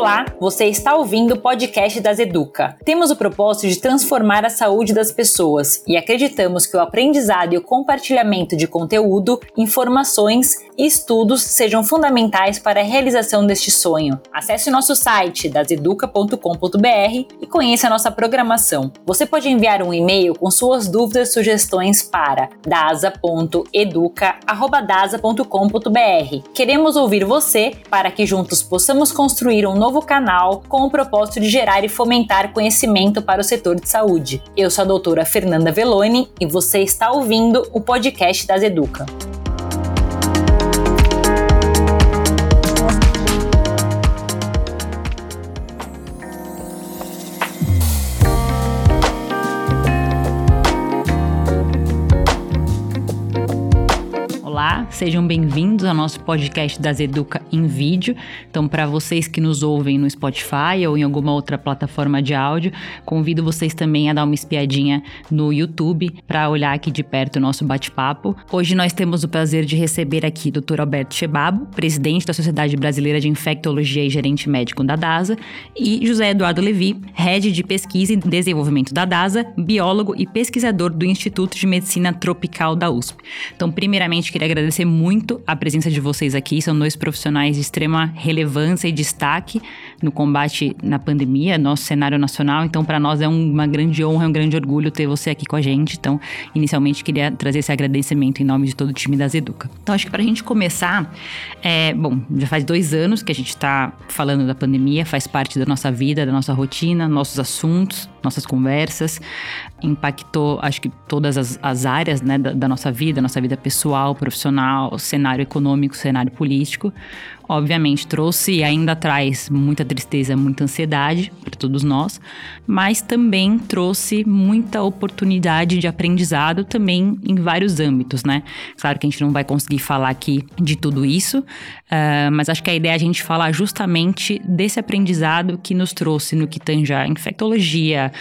Olá, você está ouvindo o podcast das Educa. Temos o propósito de transformar a saúde das pessoas e acreditamos que o aprendizado e o compartilhamento de conteúdo, informações e estudos sejam fundamentais para a realização deste sonho. Acesse nosso site daseduca.com.br e conheça nossa programação. Você pode enviar um e-mail com suas dúvidas e sugestões para dasa.educa@dasa.com.br. Queremos ouvir você para que juntos possamos construir um novo canal com o propósito de gerar e fomentar conhecimento para o setor de saúde. Eu sou a doutora Fernanda Veloni e você está ouvindo o podcast das Educa. Sejam bem-vindos ao nosso podcast das Educa em vídeo. Então, para vocês que nos ouvem no Spotify ou em alguma outra plataforma de áudio, convido vocês também a dar uma espiadinha no YouTube para olhar aqui de perto o nosso bate-papo. Hoje nós temos o prazer de receber aqui Dr. Alberto Chebabo, presidente da Sociedade Brasileira de Infectologia e gerente médico da DASA, e José Eduardo Levi, head de pesquisa e desenvolvimento da DASA, biólogo e pesquisador do Instituto de Medicina Tropical da USP. Então, primeiramente, queria agradecer agradecer muito a presença de vocês aqui. São dois profissionais de extrema relevância e destaque no combate na pandemia, nosso cenário nacional. Então, para nós é uma grande honra, é um grande orgulho ter você aqui com a gente. Então, inicialmente, queria trazer esse agradecimento em nome de todo o time das Educa. Então, acho que para a gente começar, é, bom, já faz dois anos que a gente está falando da pandemia, faz parte da nossa vida, da nossa rotina, nossos assuntos, nossas conversas, impactou, acho que todas as, as áreas né, da, da nossa vida, nossa vida pessoal, profissional, cenário econômico, cenário político obviamente trouxe e ainda traz muita tristeza, muita ansiedade para todos nós, mas também trouxe muita oportunidade de aprendizado também em vários âmbitos, né? Claro que a gente não vai conseguir falar aqui de tudo isso, uh, mas acho que a ideia é a gente falar justamente desse aprendizado que nos trouxe no que tange a infectologia,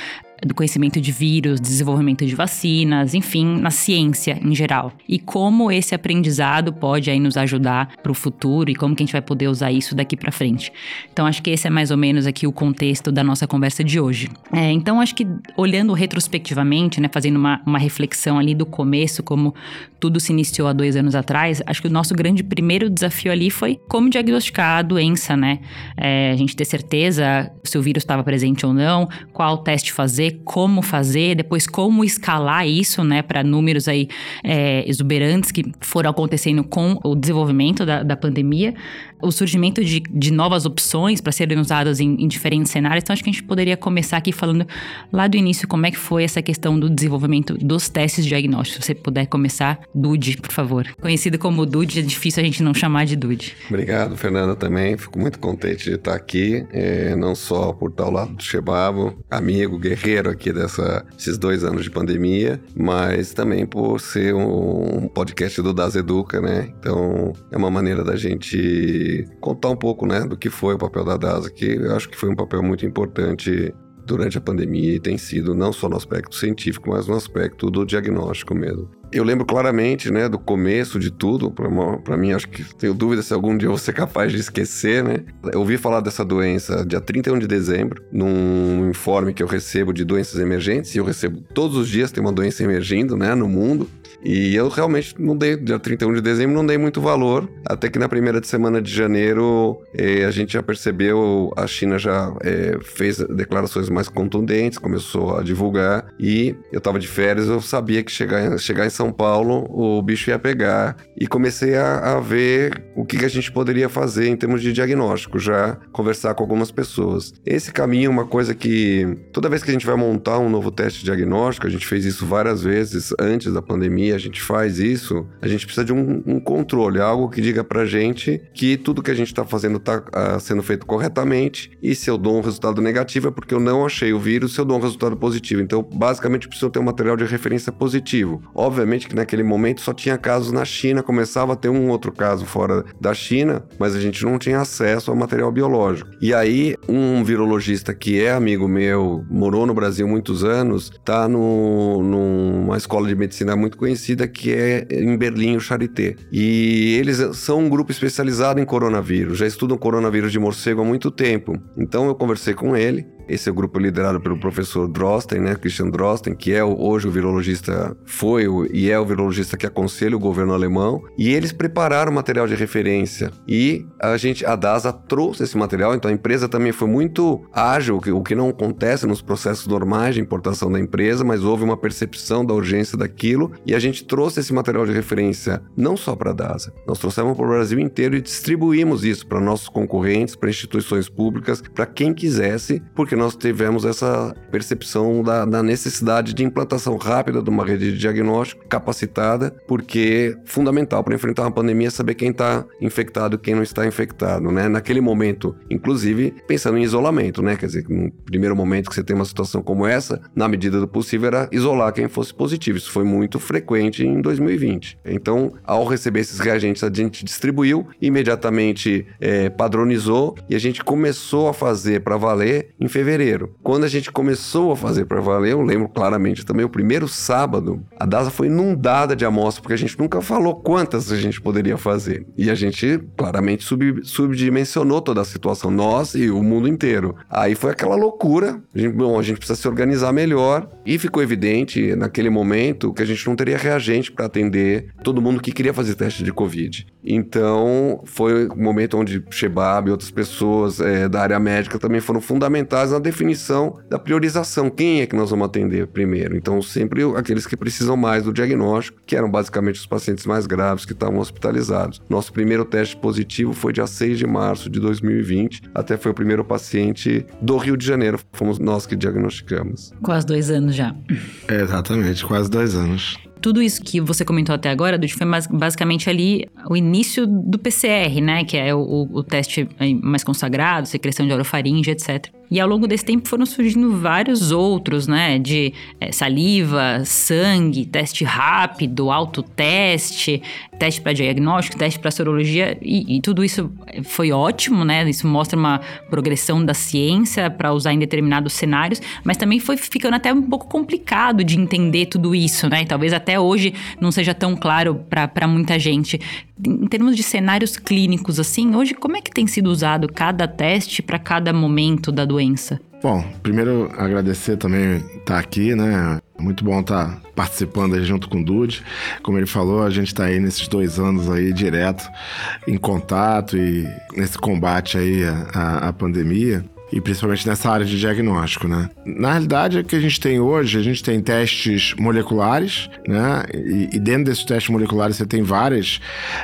do conhecimento de vírus, desenvolvimento de vacinas, enfim, na ciência em geral. E como esse aprendizado pode aí nos ajudar para o futuro e como que a gente vai poder usar isso daqui para frente. Então acho que esse é mais ou menos aqui o contexto da nossa conversa de hoje. É, então acho que olhando retrospectivamente, né, fazendo uma, uma reflexão ali do começo, como tudo se iniciou há dois anos atrás, acho que o nosso grande primeiro desafio ali foi como diagnosticar a doença, né? É, a gente ter certeza se o vírus estava presente ou não, qual teste fazer como fazer, depois como escalar isso, né, para números aí é, exuberantes que foram acontecendo com o desenvolvimento da, da pandemia, o surgimento de, de novas opções para serem usadas em, em, diferentes cenários. Então, acho que a gente poderia começar aqui falando lá do início como é que foi essa questão do desenvolvimento dos testes diagnósticos. Se você puder começar, Dude, por favor. Conhecido como Dude, é difícil a gente não chamar de Dude. Obrigado, Fernanda, também. Fico muito contente de estar aqui, é, não só por estar ao lado do Chebabo, amigo, guerreiro aqui dessa, esses dois anos de pandemia, mas também por ser um podcast do Das Educa, né? Então, é uma maneira da gente contar um pouco, né, do que foi o papel da DASA, que eu acho que foi um papel muito importante durante a pandemia e tem sido não só no aspecto científico, mas no aspecto do diagnóstico mesmo. Eu lembro claramente, né, do começo de tudo, para mim, acho que tenho dúvida se algum dia eu vou ser capaz de esquecer, né? Eu ouvi falar dessa doença dia 31 de dezembro, num informe que eu recebo de doenças emergentes, e eu recebo todos os dias tem uma doença emergindo, né, no mundo. E eu realmente não dei, dia 31 de dezembro, não dei muito valor. Até que na primeira semana de janeiro, eh, a gente já percebeu, a China já eh, fez declarações mais contundentes, começou a divulgar. E eu tava de férias, eu sabia que chegar, chegar em São Paulo, o bicho ia pegar. E comecei a, a ver o que, que a gente poderia fazer em termos de diagnóstico, já conversar com algumas pessoas. Esse caminho é uma coisa que, toda vez que a gente vai montar um novo teste diagnóstico, a gente fez isso várias vezes antes da pandemia a gente faz isso, a gente precisa de um, um controle, algo que diga pra gente que tudo que a gente está fazendo está uh, ah, sendo feito corretamente e se eu dou um resultado negativo é porque eu não achei o vírus, se eu dou um resultado positivo. Então, basicamente, eu preciso ter um material de referência positivo. Obviamente que naquele momento só tinha casos na China, começava a ter um outro caso fora da China, mas a gente não tinha acesso ao material biológico. E aí, um virologista que é amigo meu, morou no Brasil muitos anos, tá no, numa escola de medicina muito conhecida conhecida que é em Berlim, o Charité. E eles são um grupo especializado em coronavírus, já estudam coronavírus de morcego há muito tempo. Então eu conversei com ele esse é o grupo liderado pelo professor Drosten, né, Christian Drosten, que é hoje o virologista, foi e é o virologista que aconselha o governo alemão. E eles prepararam material de referência. E a gente, a DASA trouxe esse material, então a empresa também foi muito ágil, o que, o que não acontece nos processos normais de importação da empresa, mas houve uma percepção da urgência daquilo e a gente trouxe esse material de referência não só para a DASA, nós trouxemos para o Brasil inteiro e distribuímos isso para nossos concorrentes, para instituições públicas, para quem quisesse, porque nós tivemos essa percepção da, da, necessidade de implantação rápida de uma rede de diagnóstico capacitada, porque é fundamental para enfrentar uma pandemia saber quem está infectado e quem não está infectado, né? Naquele momento, inclusive pensando em isolamento, né? Quer dizer, no primeiro momento que você tem uma situação como essa, na medida do possível era isolar quem fosse positivo. Isso foi muito frequente em 2020. Então, ao receber esses reagentes, a gente distribuiu, imediatamente é, padronizou e a gente começou a fazer para valer em fevereiro fevereiro. Quando a gente começou a fazer para valer, eu lembro claramente também, o primeiro sábado, a DASA foi inundada de amostras, porque a gente nunca falou quantas a gente poderia fazer. E a gente claramente sub, subdimensionou toda a situação, nós e o mundo inteiro. Aí foi aquela loucura. A gente, bom, a gente precisa se organizar melhor. E ficou evidente naquele momento que a gente não teria reagente para atender todo mundo que queria fazer teste de Covid. Então, foi um momento onde Shebab e outras pessoas é, da área médica também foram fundamentais na definição da priorização. Quem é que nós vamos atender primeiro? Então, sempre aqueles que precisam mais do diagnóstico, que eram basicamente os pacientes mais graves que estavam hospitalizados. Nosso primeiro teste positivo foi dia 6 de março de 2020, até foi o primeiro paciente do Rio de Janeiro. Fomos nós que diagnosticamos. Quase dois anos já. É, exatamente, quase dois anos tudo isso que você comentou até agora, Dude, foi basicamente ali o início do PCR, né? Que é o, o teste mais consagrado, secreção de orofaringe, etc. E ao longo desse tempo foram surgindo vários outros, né? De é, saliva, sangue, teste rápido, autoteste, teste para diagnóstico, teste para sorologia. E, e, tudo isso foi ótimo, né? Isso mostra uma progressão da ciência para usar em determinados cenários, mas também foi ficando até um pouco complicado de entender tudo isso, né? E talvez até hoje não seja tão claro para muita gente. Em termos de cenários clínicos, assim, hoje como é que tem sido usado cada teste para cada momento da doença? Bom, primeiro agradecer também estar tá aqui, né? Muito bom estar tá participando aí junto com o Dude. Como ele falou, a gente está aí nesses dois anos aí direto em contato e nesse combate aí à, à pandemia e principalmente nessa área de diagnóstico, né? Na realidade, o que a gente tem hoje, a gente tem testes moleculares, né? E, e dentro desses testes moleculares você tem várias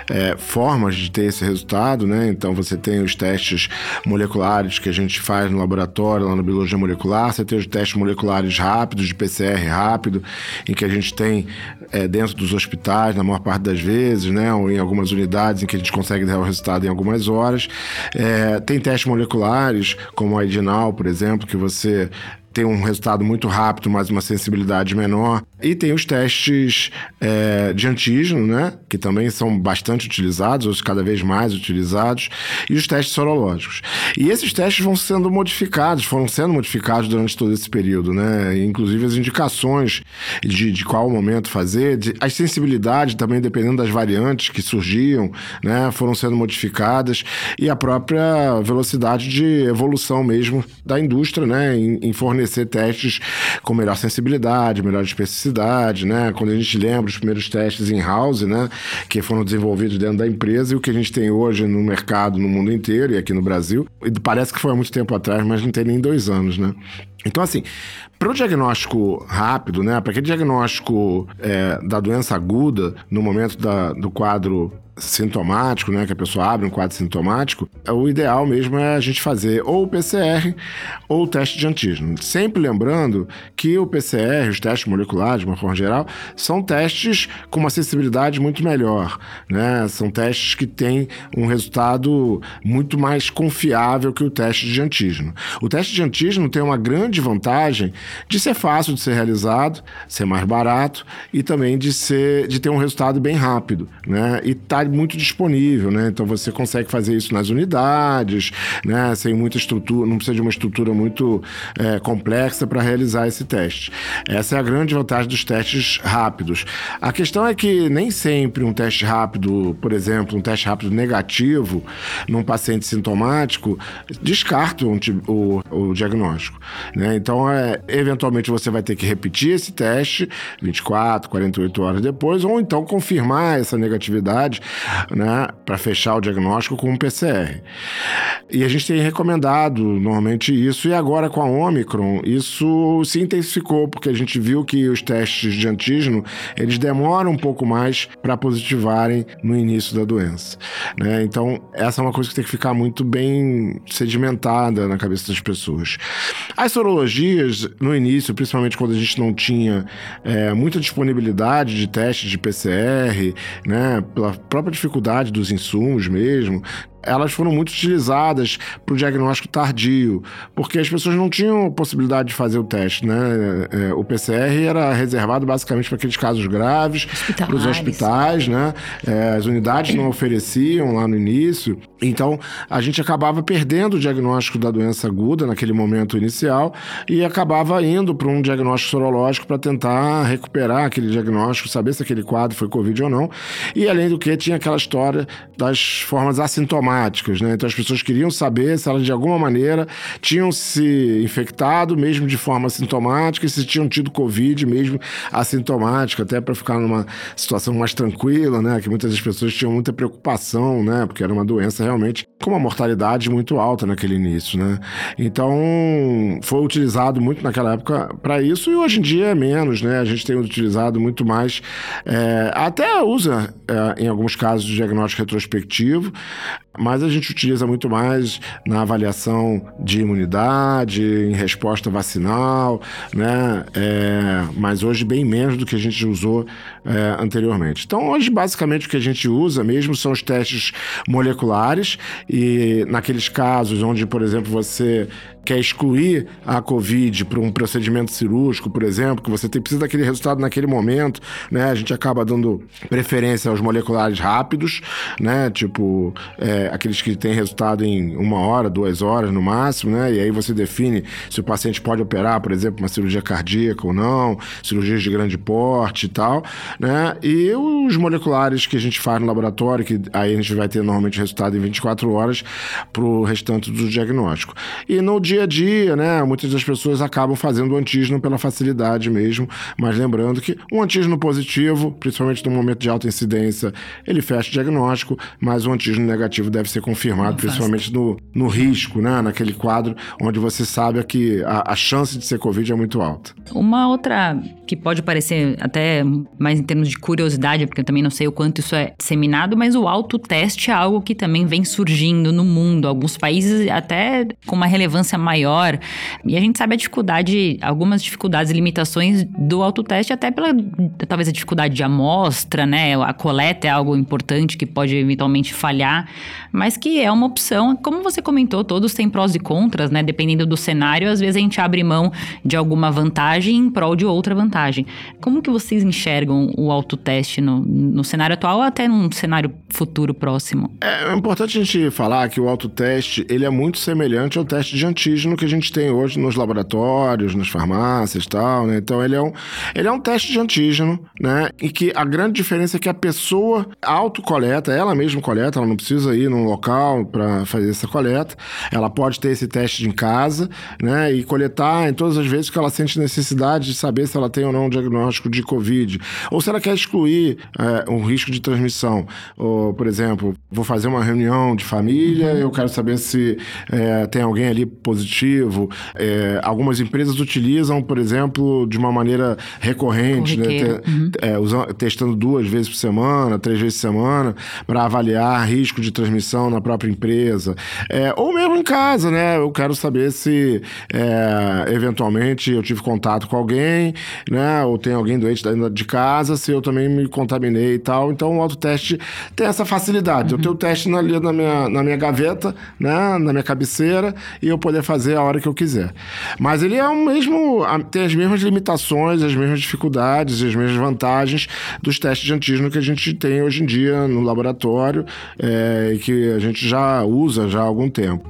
é, formas de ter esse resultado, né? Então você tem os testes moleculares que a gente faz no laboratório, lá na biologia molecular, você tem os testes moleculares rápidos, de PCR rápido, em que a gente tem é, dentro dos hospitais, na maior parte das vezes, né? Ou em algumas unidades em que a gente consegue dar o resultado em algumas horas. É, tem testes moleculares, como como a Edinal, por exemplo, que você tem um resultado muito rápido, mas uma sensibilidade menor. E tem os testes é, de antígeno, né? Que também são bastante utilizados, ou cada vez mais utilizados, e os testes sorológicos. E esses testes vão sendo modificados, foram sendo modificados durante todo esse período, né? Inclusive as indicações de, de qual momento fazer, de, as sensibilidades também, dependendo das variantes que surgiam, né? Foram sendo modificadas, e a própria velocidade de evolução mesmo da indústria, né? Em, em fornecer testes com melhor sensibilidade, melhor especificidade, né? Quando a gente lembra os primeiros testes in-house, né? Que foram desenvolvidos dentro da empresa e o que a gente tem hoje no mercado, no mundo inteiro e aqui no Brasil. E parece que foi há muito tempo atrás, mas não tem nem dois anos, né? Então, assim, para o diagnóstico rápido, né, para aquele diagnóstico é, da doença aguda, no momento da, do quadro sintomático, né, que a pessoa abre um quadro sintomático, é o ideal mesmo é a gente fazer ou o PCR ou o teste de antígeno. Sempre lembrando que o PCR, os testes moleculares, de uma forma geral, são testes com uma sensibilidade muito melhor, né? São testes que têm um resultado muito mais confiável que o teste de antígeno. O teste de antígeno tem uma grande vantagem de ser fácil de ser realizado, ser mais barato e também de ser de ter um resultado bem rápido, né? E tá muito disponível, né? Então você consegue fazer isso nas unidades, né? Sem muita estrutura, não precisa de uma estrutura muito é, complexa para realizar esse teste. Essa é a grande vantagem dos testes rápidos. A questão é que nem sempre um teste rápido, por exemplo, um teste rápido negativo num paciente sintomático, descarta um, o, o diagnóstico. Né? Então, é, eventualmente você vai ter que repetir esse teste 24, 48 horas depois, ou então confirmar essa negatividade né, para fechar o diagnóstico com PCR. E a gente tem recomendado normalmente isso, e agora com a Omicron, isso se intensificou, porque a gente viu que os testes de antígeno eles demoram um pouco mais para positivarem no início da doença. Né? Então, essa é uma coisa que tem que ficar muito bem sedimentada na cabeça das pessoas. As sorologias, no início, principalmente quando a gente não tinha é, muita disponibilidade de testes de PCR, né, pela própria dificuldade dos insumos mesmo, elas foram muito utilizadas para o diagnóstico tardio, porque as pessoas não tinham possibilidade de fazer o teste, né? É, o PCR era reservado basicamente para aqueles casos graves, para os hospitais, né? É, as unidades não ofereciam lá no início, então a gente acabava perdendo o diagnóstico da doença aguda naquele momento inicial e acabava indo para um diagnóstico sorológico para tentar recuperar aquele diagnóstico, saber se aquele quadro foi Covid ou não. E além do que, tinha aquela história das formas assintomáticas sintomáticas, né? Então as pessoas queriam saber se elas de alguma maneira tinham se infectado, mesmo de forma sintomática, e se tinham tido Covid mesmo assintomática, até para ficar numa situação mais tranquila, né? Que muitas das pessoas tinham muita preocupação, né? Porque era uma doença realmente com uma mortalidade muito alta naquele início, né? Então foi utilizado muito naquela época para isso e hoje em dia é menos, né? A gente tem utilizado muito mais, é, até usa é, em alguns casos diagnóstico retrospectivo, mas a gente utiliza muito mais na avaliação de imunidade, em resposta vacinal, né? É, mas hoje bem menos do que a gente usou é, anteriormente. Então, hoje, basicamente, o que a gente usa mesmo são os testes moleculares e naqueles casos onde, por exemplo, você quer excluir a Covid para um procedimento cirúrgico, por exemplo, que você tem, precisa daquele resultado naquele momento, né? A gente acaba dando preferência aos moleculares rápidos, né? Tipo, é, aqueles que têm resultado em uma hora, duas horas no máximo, né? E aí você define se o paciente pode operar, por exemplo, uma cirurgia cardíaca ou não, cirurgias de grande porte e tal, né? E os moleculares que a gente faz no laboratório, que aí a gente vai ter normalmente resultado em 24 horas para o restante do diagnóstico. E no dia a dia, né? Muitas das pessoas acabam fazendo o antígeno pela facilidade mesmo, mas lembrando que um antígeno positivo, principalmente no momento de alta incidência, ele fecha o diagnóstico, mas o antígeno negativo deve ser confirmado, principalmente no, no risco, né? Naquele quadro onde você sabe que a, a chance de ser Covid é muito alta. Uma outra que pode parecer até mais termos de curiosidade, porque eu também não sei o quanto isso é disseminado, mas o autoteste é algo que também vem surgindo no mundo. Alguns países até com uma relevância maior. E a gente sabe a dificuldade, algumas dificuldades e limitações do autoteste, até pela talvez a dificuldade de amostra, né? A coleta é algo importante que pode eventualmente falhar, mas que é uma opção. Como você comentou, todos têm prós e contras, né? Dependendo do cenário, às vezes a gente abre mão de alguma vantagem em prol de outra vantagem. Como que vocês enxergam o autoteste no, no cenário atual ou até num cenário futuro próximo? É, importante a gente falar que o autoteste, ele é muito semelhante ao teste de antígeno antígeno que a gente tem hoje nos laboratórios, nas farmácias e tal, né? Então ele é um, ele é um teste de antígeno, né? E que a grande diferença é que a pessoa autocoleta, ela mesma coleta, ela não precisa ir num local para fazer essa coleta. Ela pode ter esse teste em casa, né? E coletar em todas as vezes que ela sente necessidade de saber se ela tem ou não um diagnóstico de Covid. Ou se ela quer excluir é, um risco de transmissão. Ou, por exemplo, vou fazer uma reunião de família, eu quero saber se é, tem alguém ali positivo. É, algumas empresas utilizam, por exemplo, de uma maneira recorrente, né? Te, uhum. é, testando duas vezes por semana, três vezes por semana, para avaliar risco de transmissão na própria empresa. É, ou mesmo em casa, né? Eu quero saber se é, eventualmente eu tive contato com alguém, né? Ou tem alguém doente de casa, se eu também me contaminei e tal. Então o autoteste tem essa facilidade. Uhum. Eu tenho o teste na, na, minha, na minha gaveta, né, na minha cabeceira, e eu poder fazer a hora que eu quiser. Mas ele é o mesmo, tem as mesmas limitações, as mesmas dificuldades, as mesmas vantagens dos testes de antígeno que a gente tem hoje em dia no laboratório é, e que a gente já usa já há algum tempo.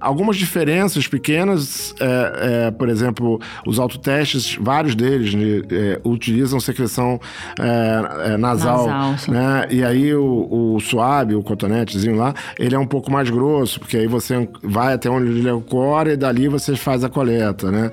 Algumas diferenças pequenas, é, é, por exemplo, os autotestes, vários deles né, é, utilizam secreção é, é, nasal, nasal né? E aí o, o suave, o cotonetezinho lá, ele é um pouco mais grosso, porque aí você vai até onde ele ocorre e dali você faz a coleta, né?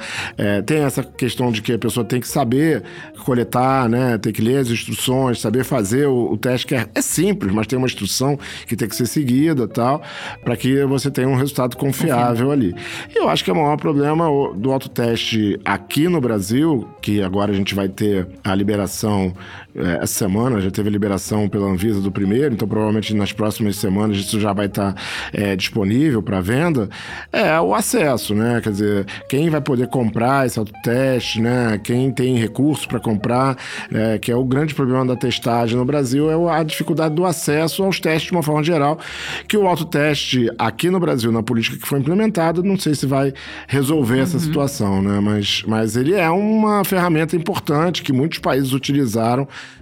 tem essa questão de que a pessoa tem que saber coletar, né? Tem que ler as instruções, saber fazer o, o teste que é, é, simples, mas tem uma instrução que tem que ser seguida, tal, para que você tenha um resultado confiável ali. E eu acho que é o maior problema do autoteste aqui no Brasil, que agora a gente vai ter a liberação é, essa semana, já teve a liberação pela Anvisa do primeiro, então provavelmente nas próximas semanas isso já vai estar tá, é, disponível para venda, é o acesso, né? Quer dizer, quem vai poder comprar esse autoteste, né? Quem tem recursos para comprar, é, que é o grande problema da testagem no Brasil, é a dificuldade do acesso aos testes de uma forma geral, que o autoteste aqui no Brasil, na política que foi implementada, não sei se vai resolver uhum. essa situação, né? Mas, mas ele é uma ferramenta importante que muitos países utilizaram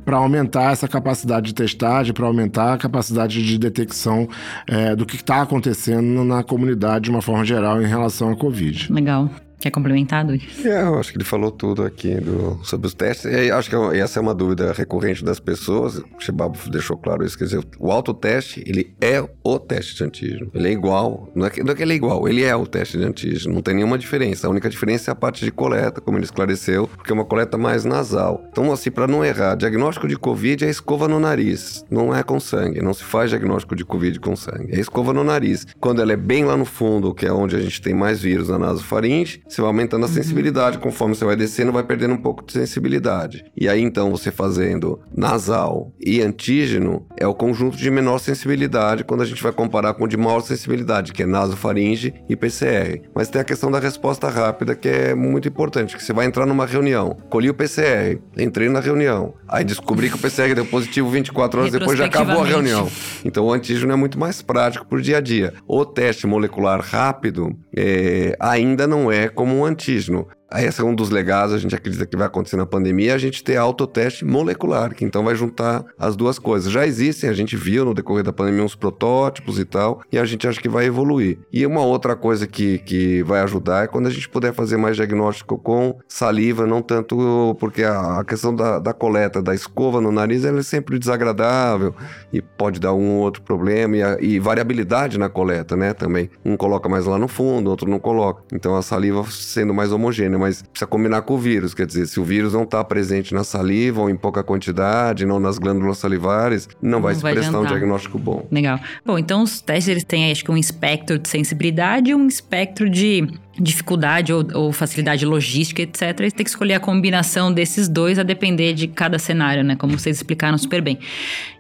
para aumentar essa capacidade de testagem, para aumentar a capacidade de detecção é, do que está acontecendo na comunidade de uma forma geral em relação à Covid. Legal. Quer complementar, Dude? É, eu acho que ele falou tudo aqui do, sobre os testes. E acho que é essa é uma dúvida recorrente das pessoas. O Chebabo deixou claro isso. Quer dizer, o autoteste, ele é o teste de antígeno. Ele é igual. Não é, que, não é que ele é igual, ele é o teste de antígeno. Não tem nenhuma diferença. A única diferença é a parte de coleta, como ele esclareceu, porque é uma coleta mais nasal. Então, assim, para não errar, diagnóstico de Covid é escova no nariz. Não é com sangue. Não se faz diagnóstico de Covid com sangue. É escova no nariz. Quando ela é bem lá no fundo, que é onde a gente tem mais vírus na nasofaringe, você vai aumentando a uhum. sensibilidade. Conforme você vai descendo, vai perdendo um pouco de sensibilidade. E aí, então, você fazendo nasal e antígeno, é o conjunto de menor sensibilidade quando a gente vai comparar com o de maior sensibilidade, que é nasofaringe e PCR. Mas tem a questão da resposta rápida, que é muito importante, que você vai entrar numa reunião, colhi o PCR, entrei na reunião, aí descobri que o PCR deu positivo 24 horas depois, já acabou a reunião. Então, o antígeno é muito mais prático por dia a dia. O teste molecular rápido é, ainda não é como um antígeno. Esse é um dos legados, a gente acredita que vai acontecer na pandemia, a gente ter autoteste molecular, que então vai juntar as duas coisas. Já existem, a gente viu no decorrer da pandemia uns protótipos e tal, e a gente acha que vai evoluir. E uma outra coisa que, que vai ajudar é quando a gente puder fazer mais diagnóstico com saliva, não tanto porque a, a questão da, da, coleta da escova no nariz ela é sempre desagradável e pode dar um outro problema e, a, e variabilidade na coleta, né, também. Um coloca mais lá no fundo, outro não coloca. Então a saliva sendo mais homogênea mas precisa combinar com o vírus. Quer dizer, se o vírus não está presente na saliva ou em pouca quantidade, não nas glândulas salivares, não, não vai se vai prestar um diagnóstico bom. Legal. Bom, então os testes eles têm acho que um espectro de sensibilidade e um espectro de dificuldade ou, ou, facilidade logística, etc. Você tem que escolher a combinação desses dois a depender de cada cenário, né? Como vocês explicaram super bem.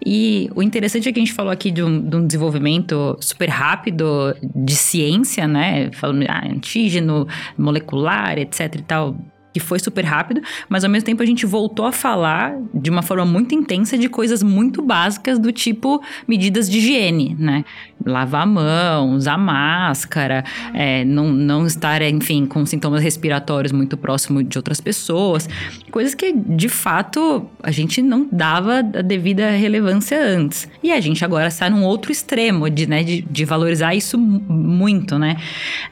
E o interessante é que a gente falou aqui de um, de um desenvolvimento super rápido de ciência, né? Falando ah, antígeno, molecular, etc e tal que foi super rápido, mas ao mesmo tempo a gente voltou a falar de uma forma muito intensa de coisas muito básicas do tipo medidas de higiene, né? Lavar a mão, usar máscara, é, não, não estar, enfim, com sintomas respiratórios muito próximo de outras pessoas. Coisas que, de fato, a gente não dava a devida relevância antes. E a gente agora está num outro extremo de, né, de, de valorizar isso muito, né?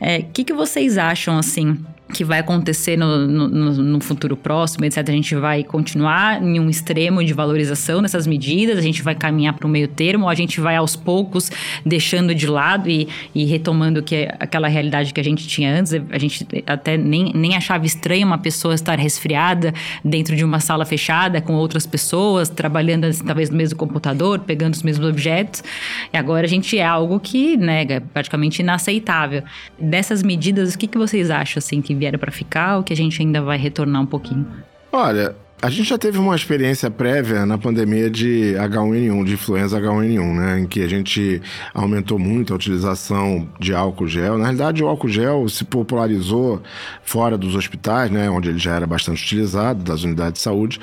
O é, que, que vocês acham, assim, que vai acontecer no, no, no, futuro próximo, etc. A gente vai continuar em um extremo de valorização dessas medidas, a gente vai caminhar para o meio termo, a gente vai aos poucos deixando de lado e, e retomando que é aquela realidade que a gente tinha antes. A gente até nem, nem achava estranho uma pessoa estar resfriada dentro de uma sala fechada com outras pessoas, trabalhando assim, talvez no mesmo computador, pegando os mesmos objetos. E agora a gente é algo que nega, é praticamente inaceitável. Dessas medidas, o que, que vocês acham assim que vieram para ficar ou que a gente ainda vai retornar um pouquinho? Olha, A gente já teve uma experiência prévia na pandemia de H1N1, de influenza H1N1, né? Em que a gente aumentou muito a utilização de álcool gel. Na realidade, o álcool gel se popularizou fora dos hospitais, né? Onde ele já era bastante utilizado, das unidades de saúde,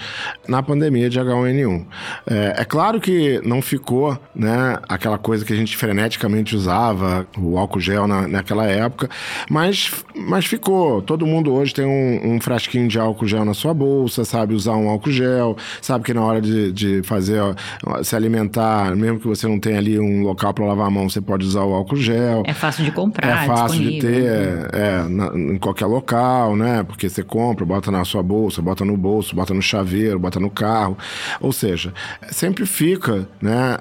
na pandemia de H1N1. É, é claro que não ficou, né? Aquela coisa que a gente freneticamente usava, o álcool gel na, naquela época, mas, mas ficou. Todo mundo hoje tem um, um frasquinho de álcool gel na sua bolsa, sabe usar usar um álcool gel, sabe que na hora de, de fazer, ó, se alimentar, mesmo que você não tenha ali um local para lavar a mão, você pode usar o álcool gel. É fácil de comprar, é fácil de ter, é, é na, em qualquer local, né? Porque você compra, bota na sua bolsa, bota no bolso, bota no chaveiro, bota no carro. Ou seja, sempre fica, né,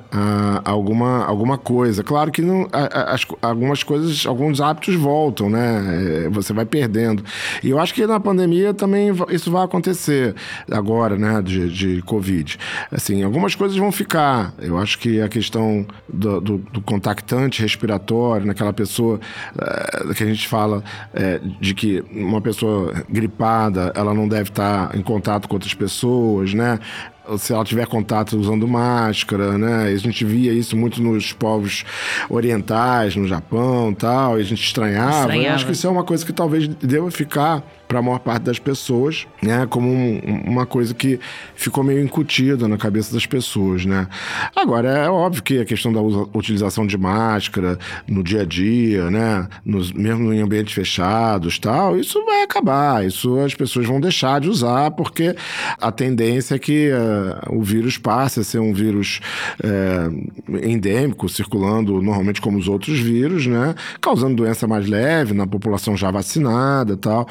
alguma, alguma coisa. Claro que não, as, algumas coisas, alguns hábitos voltam, né? É, você vai perdendo. E eu acho que na pandemia também isso vai acontecer agora, né, de, de Covid. Assim, algumas coisas vão ficar. Eu acho que a questão do, do, do contactante respiratório, naquela pessoa é, que a gente fala é, de que uma pessoa gripada, ela não deve estar em contato com outras pessoas, né? se ela tiver contato usando máscara, né? A gente via isso muito nos povos orientais, no Japão, tal, e a gente estranhava. estranhava. Eu acho que isso é uma coisa que talvez deva ficar para a maior parte das pessoas, né, como um, uma coisa que ficou meio incutida na cabeça das pessoas, né. Agora é óbvio que a questão da utilização de máscara no dia a dia, né, nos, mesmo em ambientes fechados, tal, isso vai acabar, isso as pessoas vão deixar de usar porque a tendência é que uh, o vírus passe a ser um vírus uh, endêmico, circulando normalmente como os outros vírus, né, causando doença mais leve na população já vacinada, tal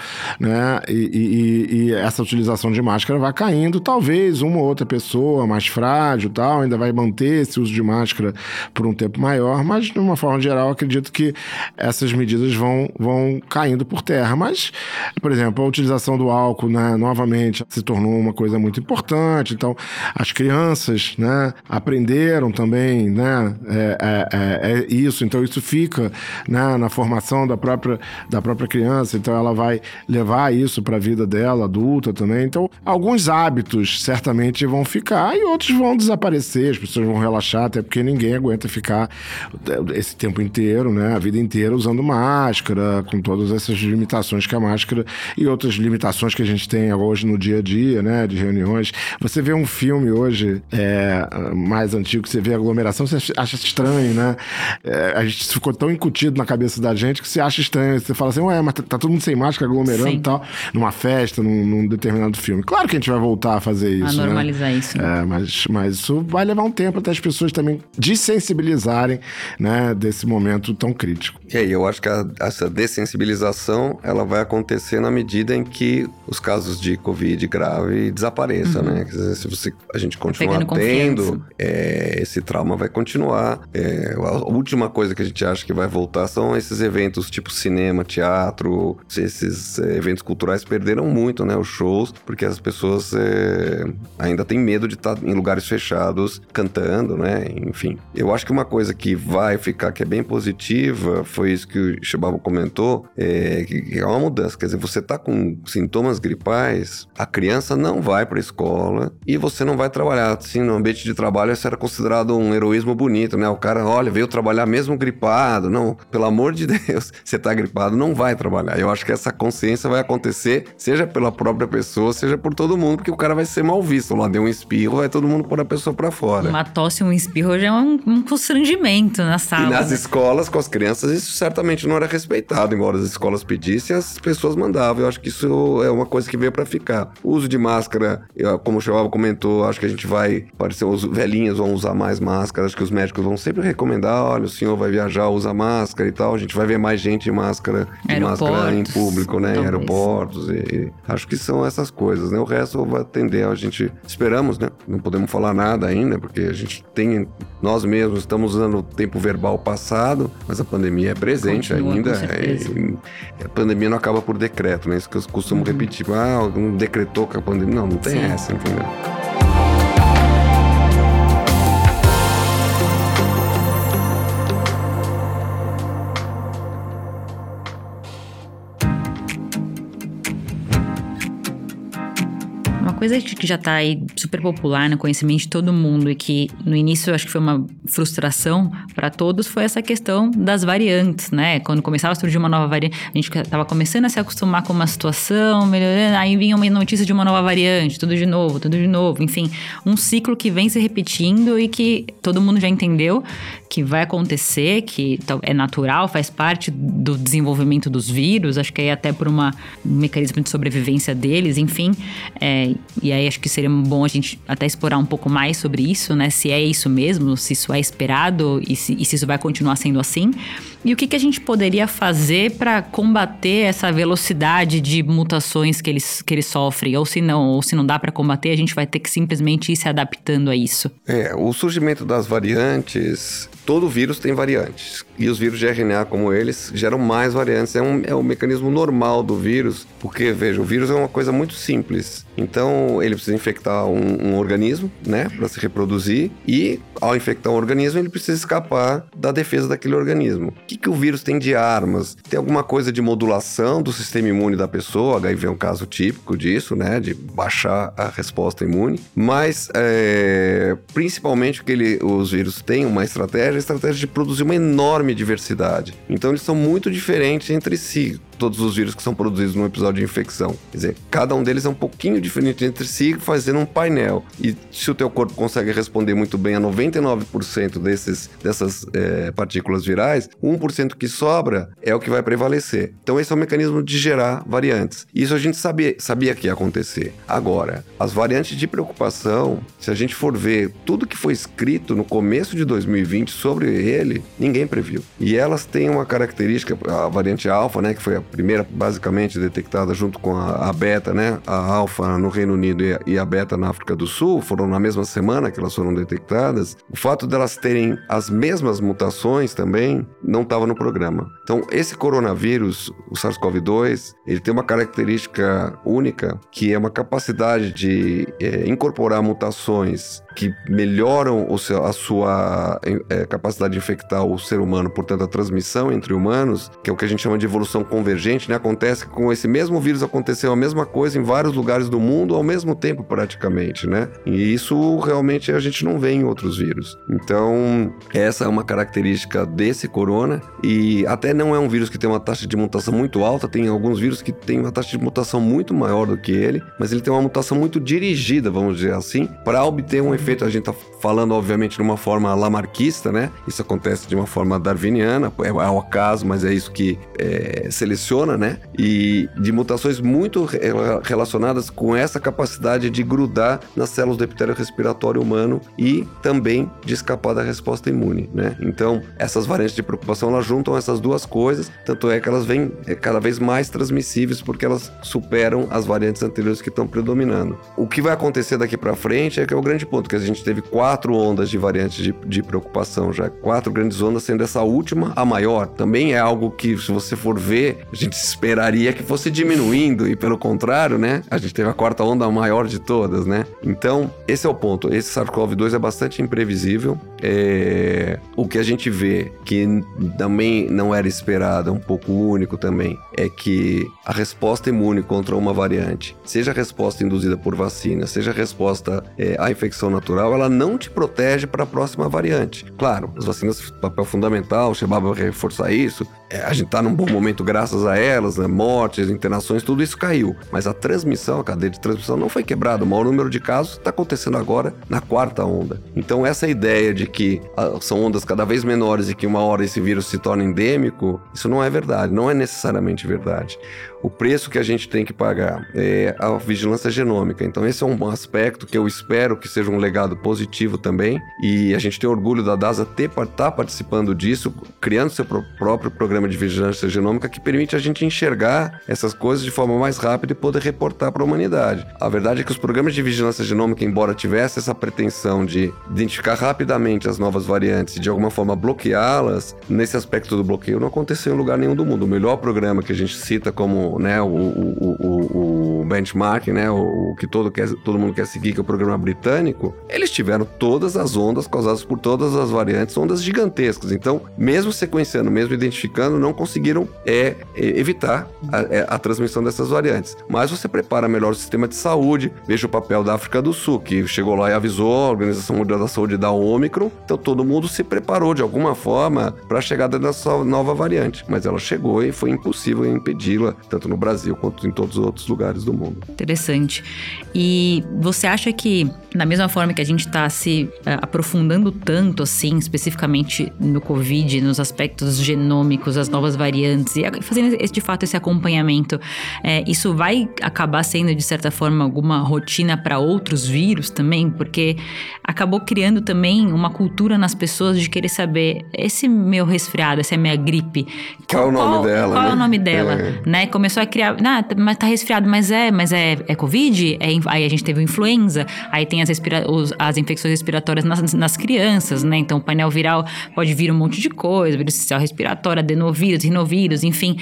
né? E, e, e, essa utilização de máscara vai caindo. Talvez uma ou outra pessoa mais frágil tal ainda vai manter esse uso de máscara por um tempo maior, mas de uma forma geral acredito que essas medidas vão, vão caindo por terra. Mas, por exemplo, a utilização do álcool, né, novamente, se tornou uma coisa muito importante. Então, as crianças, né, aprenderam também, né, é, é, é, é isso. Então, isso fica, né, na formação da própria, da própria criança. Então, ela vai levar levar isso para a vida dela, adulta também. Então, alguns hábitos certamente vão ficar e outros vão desaparecer, as pessoas vão relaxar, até porque ninguém aguenta ficar esse tempo inteiro, né, a vida inteira usando máscara, com todas essas limitações que a máscara e outras limitações que a gente tem hoje no dia a dia, né, de reuniões. Você vê um filme hoje é, mais antigo, você vê aglomeração, você acha estranho, né? É, a gente ficou tão incutido na cabeça da gente que você acha estranho. Você fala assim, ué, mas tá, tá todo mundo sem máscara aglomerando. Sim tal, numa festa, num, num, determinado filme. Claro que a gente vai voltar a fazer isso. A né? normalizar né? isso. Né? É, mas, mas isso vai levar um tempo até as pessoas também desensibilizarem, né, desse momento tão crítico. E aí, eu acho que a, essa dessensibilização, ela vai acontecer na medida em que os casos de Covid grave desapareçam, uhum. né? Quer dizer, se você, a gente continuar tendo, é, esse trauma vai continuar. É, a última coisa que a gente acha que vai voltar são esses eventos tipo cinema, teatro, esses é, culturais perderam muito, né? Os shows, porque as pessoas é, ainda têm medo de estar em lugares fechados cantando, né? Enfim, eu acho que uma coisa que vai ficar que é bem positiva foi isso que o Chibabo comentou, é, que é uma mudança. Quer dizer, você tá com sintomas gripais, a criança não vai para a escola e você não vai trabalhar. Assim, no ambiente de trabalho, isso era considerado um heroísmo bonito, né? O cara, olha, veio trabalhar mesmo gripado. Não, pelo amor de Deus, você tá gripado, não vai trabalhar. Eu acho que essa consciência vai acontecer, seja pela própria pessoa, seja por todo mundo, porque o cara vai ser mal visto. Lá deu um espirro, vai todo mundo pôr a pessoa para fora. Uma tosse, um espirro já é um, um constrangimento na sala. E nas escolas, com as crianças, isso certamente não era respeitado, embora as escolas pedissem, as pessoas mandavam. Eu acho que isso é uma coisa que veio para ficar. O uso de máscara, como o Chevava comentou, acho que a gente vai, parecer, os velhinhos vão usar mais máscara, acho que os médicos vão sempre recomendar, olha, o senhor vai viajar, usa máscara e tal. A gente vai ver mais gente de máscara, de máscara em público, né? Em aeroportos. E, e, acho que são essas coisas, né? O resto vai atender, a gente esperamos, né? Não podemos falar nada ainda, porque a gente tem, nós mesmos estamos usando o tempo verbal passado, mas a pandemia é presente Continua, ainda. É, a pandemia não acaba por decreto, né? Isso que eu costumo uhum. repetir. Tipo, ah, não decretou que a pandemia. Não, não tem Sim. essa, entendeu? Coisa que já está aí super popular no conhecimento de todo mundo e que no início eu acho que foi uma frustração para todos foi essa questão das variantes, né? Quando começava a surgir uma nova variante, a gente estava começando a se acostumar com uma situação, melhorando, aí vinha uma notícia de uma nova variante, tudo de novo, tudo de novo, enfim, um ciclo que vem se repetindo e que todo mundo já entendeu que vai acontecer, que é natural, faz parte do desenvolvimento dos vírus, acho que é até por uma, um mecanismo de sobrevivência deles, enfim. É, e aí acho que seria bom a gente até explorar um pouco mais sobre isso, né? Se é isso mesmo, se isso é esperado e se, e se isso vai continuar sendo assim. E o que, que a gente poderia fazer para combater essa velocidade de mutações que eles, que eles sofrem? Ou se não, ou se não dá para combater, a gente vai ter que simplesmente ir se adaptando a isso. É, o surgimento das variantes todo vírus tem variantes. E os vírus de RNA, como eles, geram mais variantes. É um, é um mecanismo normal do vírus, porque, veja, o vírus é uma coisa muito simples. Então, ele precisa infectar um, um organismo, né, para se reproduzir, e ao infectar um organismo, ele precisa escapar da defesa daquele organismo. O que, que o vírus tem de armas? Tem alguma coisa de modulação do sistema imune da pessoa, HIV é um caso típico disso, né, de baixar a resposta imune, mas é, principalmente que ele, os vírus têm uma estratégia, a estratégia de produzir uma enorme diversidade. Então, eles são muito diferentes entre si todos os vírus que são produzidos num episódio de infecção. Quer dizer, cada um deles é um pouquinho diferente entre si, fazendo um painel. E se o teu corpo consegue responder muito bem a 99% desses, dessas é, partículas virais, 1% que sobra é o que vai prevalecer. Então esse é o mecanismo de gerar variantes. Isso a gente sabia, sabia que ia acontecer. Agora, as variantes de preocupação, se a gente for ver tudo que foi escrito no começo de 2020 sobre ele, ninguém previu. E elas têm uma característica, a variante alfa, né, que foi a primeira basicamente detectada junto com a, a beta, né? A alfa no Reino Unido e a, e a, beta na África do Sul, foram na mesma semana que elas foram detectadas. O fato delas terem as mesmas mutações também não estava no programa. Então, esse coronavírus, o SARS-CoV-2, ele tem uma característica única que é uma capacidade de é, incorporar mutações que melhoram seu, a sua é, capacidade de infectar o ser humano, portanto, a transmissão entre humanos, que é o que a gente chama de evolução convergente, né? Acontece que com esse mesmo vírus aconteceu a mesma coisa em vários lugares do mundo ao mesmo tempo, praticamente, né? E isso realmente a gente não vê em outros vírus. Então, essa é uma característica desse corona, e até não é um vírus que tem uma taxa de mutação muito alta, tem alguns vírus que têm uma taxa de mutação muito maior do que ele, mas ele tem uma mutação muito dirigida, vamos dizer assim, para obter um efeito efeito, a gente está falando, obviamente, de uma forma lamarquista, né? Isso acontece de uma forma darwiniana, é, é ao acaso, mas é isso que é, seleciona, né? E de mutações muito relacionadas com essa capacidade de grudar nas células do epitélio respiratório humano e também de escapar da resposta imune, né? Então, essas variantes de preocupação, elas juntam essas duas coisas, tanto é que elas vêm é, cada vez mais transmissíveis porque elas superam as variantes anteriores que estão predominando. O que vai acontecer daqui para frente é que é o grande ponto, que a gente teve quatro ondas de variantes de, de preocupação já. Quatro grandes ondas, sendo essa última a maior. Também é algo que, se você for ver, a gente esperaria que fosse diminuindo, e pelo contrário, né? A gente teve a quarta onda maior de todas, né? Então, esse é o ponto. Esse SARS-CoV-2 é bastante imprevisível. É... O que a gente vê, que também não era esperado, é um pouco único também, é que a resposta imune contra uma variante, seja a resposta induzida por vacina, seja a resposta é, à infecção natural, natural, ela não te protege para a próxima variante. Claro, as vacinas, papel fundamental, o Shebab vai reforçar isso, é, a gente está num bom momento graças a elas, né? mortes, internações, tudo isso caiu. Mas a transmissão, a cadeia de transmissão não foi quebrada. O maior número de casos está acontecendo agora na quarta onda. Então essa ideia de que ah, são ondas cada vez menores e que uma hora esse vírus se torna endêmico, isso não é verdade, não é necessariamente verdade. O preço que a gente tem que pagar é a vigilância genômica. Então esse é um aspecto que eu espero que seja um legado positivo também. E a gente tem orgulho da DASA ter estar tá participando disso, criando seu próprio programa de vigilância genômica que permite a gente enxergar essas coisas de forma mais rápida e poder reportar para a humanidade. A verdade é que os programas de vigilância genômica, embora tivessem essa pretensão de identificar rapidamente as novas variantes e de alguma forma bloqueá-las, nesse aspecto do bloqueio não aconteceu em lugar nenhum do mundo. O melhor programa que a gente cita como né, o, o, o, benchmark, né, o, o que todo, quer, todo mundo quer seguir, que é o programa britânico, eles tiveram todas as ondas causadas por todas as variantes, ondas gigantescas. Então, mesmo sequenciando, mesmo identificando, não conseguiram é, é evitar a, é, a, transmissão dessas variantes. Mas você prepara melhor o sistema de saúde. Veja o papel da África do Sul, que chegou lá e avisou a Organização Mundial da Saúde da Ômicron. Então, todo mundo se preparou de alguma forma para a chegada dessa nova variante. Mas ela chegou e foi impossível impedi-la, tanto no Brasil quanto em todos os outros lugares do mundo. Interessante. E você acha que, da mesma forma que a gente está se uh, aprofundando tanto, assim, especificamente no Covid, nos aspectos genômicos, as novas variantes, e fazendo esse, de fato esse acompanhamento, é, isso vai acabar sendo, de certa forma, alguma rotina para outros vírus também? Porque acabou criando também uma cultura nas pessoas de querer saber: esse meu resfriado, essa é minha gripe. Qual, qual o nome dela? Qual né? é o nome dela? É. Né? Começou a criar. Ah, mas tá resfriado, mas é, mas é, é Covid? É, aí a gente teve o influenza, aí tem as, respira os, as infecções respiratórias nas, nas crianças, né? Então, o painel viral pode vir um monte de coisa, vírus sistema respiratório, adenovírus, rinovírus, enfim.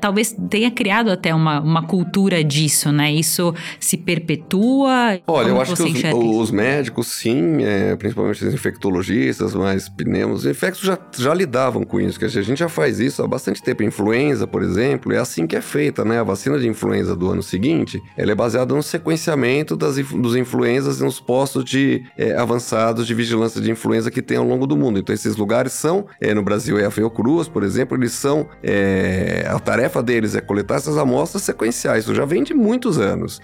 Talvez tenha criado até uma, uma cultura disso, né? Isso se perpetua? Olha, eu acho que os, os, médicos, sim, é, principalmente os infectologistas, mas pneumos, infectos já, já lidavam com isso, que a gente já faz isso há bastante tempo. Influenza, por exemplo, é assim que é feita, né? A vacina de influenza do ano seguinte, ela é baseada no sequenciamento das, dos influenzas nos postos de é, avançados de vigilância de influenza que tem ao longo do mundo. Então, esses lugares são, é, no Brasil é a Fiocruz, por exemplo, eles são, é, a tarefa deles é coletar essas amostras sequenciais. Isso já vem de muitos anos.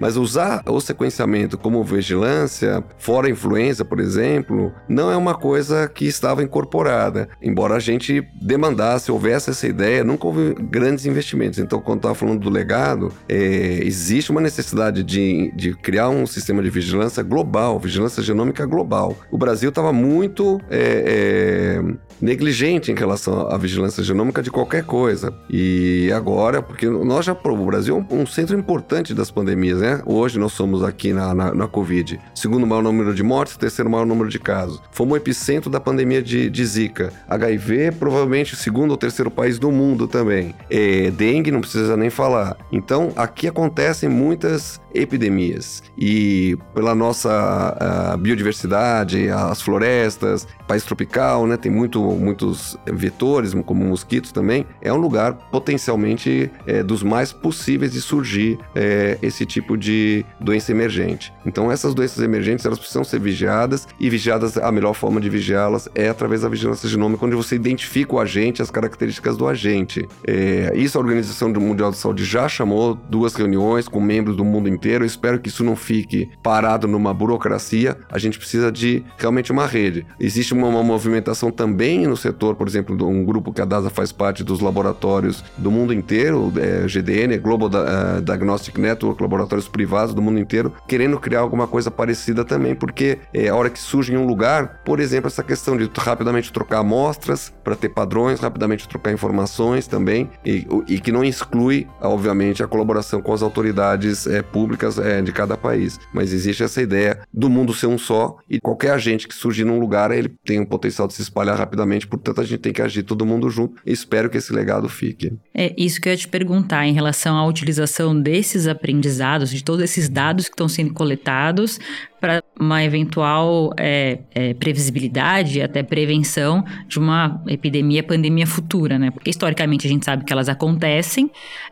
Mas usar o sequenciamento como vigilância, fora influenza, por exemplo, não é uma coisa que estava incorporada. Embora a gente demandasse, houvesse essa ideia, nunca houve grandes investimentos. Então, quando estava falando do legado, é, existe uma necessidade de, de criar um sistema de vigilância global, vigilância genômica global. O Brasil estava muito é, é, negligente em relação à vigilância genômica de qualquer coisa. E agora, porque nós já, o Brasil é um, um centro importante das pandemias, né? Hoje nós somos aqui na, na, na, Covid. Segundo maior número de mortes, terceiro maior número de casos. Fomos o epicentro da pandemia de, de Zika. HIV, provavelmente o segundo ou terceiro país do mundo também. É, dengue, não precisa nem falar. Então, aqui acontecem muitas epidemias. E pela nossa biodiversidade, as florestas, país tropical, né? Tem muito, muitos vetores, como mosquitos também. É um lugar potencialmente é, dos mais possíveis de surgir é, esse tipo de doença emergente. Então, essas doenças emergentes elas precisam ser vigiadas e vigiadas, a melhor forma de vigiá-las é através da vigilância genômica, onde você identifica o agente, as características do agente. É, isso a Organização Mundial de Saúde já chamou duas reuniões com membros do mundo inteiro. Eu espero que isso não fique parado numa burocracia. A gente precisa de realmente uma rede. Existe uma, uma movimentação também no setor, por exemplo, de um grupo que a DASA faz parte dos laboratórios do mundo inteiro, é, GDN, Global uh, Diagnostic Network, laboratórios privados do mundo inteiro, querendo criar alguma coisa parecida também, porque é a hora que surge em um lugar, por exemplo, essa questão de rapidamente trocar amostras para ter padrões, rapidamente trocar informações também, e, e, que não exclui, obviamente, a colaboração com as autoridades é, públicas é, de cada país. Mas existe essa ideia do mundo ser um só e qualquer agente que surgir num lugar, ele tem o potencial de se espalhar rapidamente, portanto a gente tem que agir todo mundo junto e espero que esse legado fique. É isso que eu ia te perguntar em relação à utilização desses aprendizados, de todos esses dados que estão sendo coletados para uma eventual é, é, previsibilidade, até prevenção de uma epidemia, pandemia futura, né? Porque historicamente a gente sabe que elas acontecem,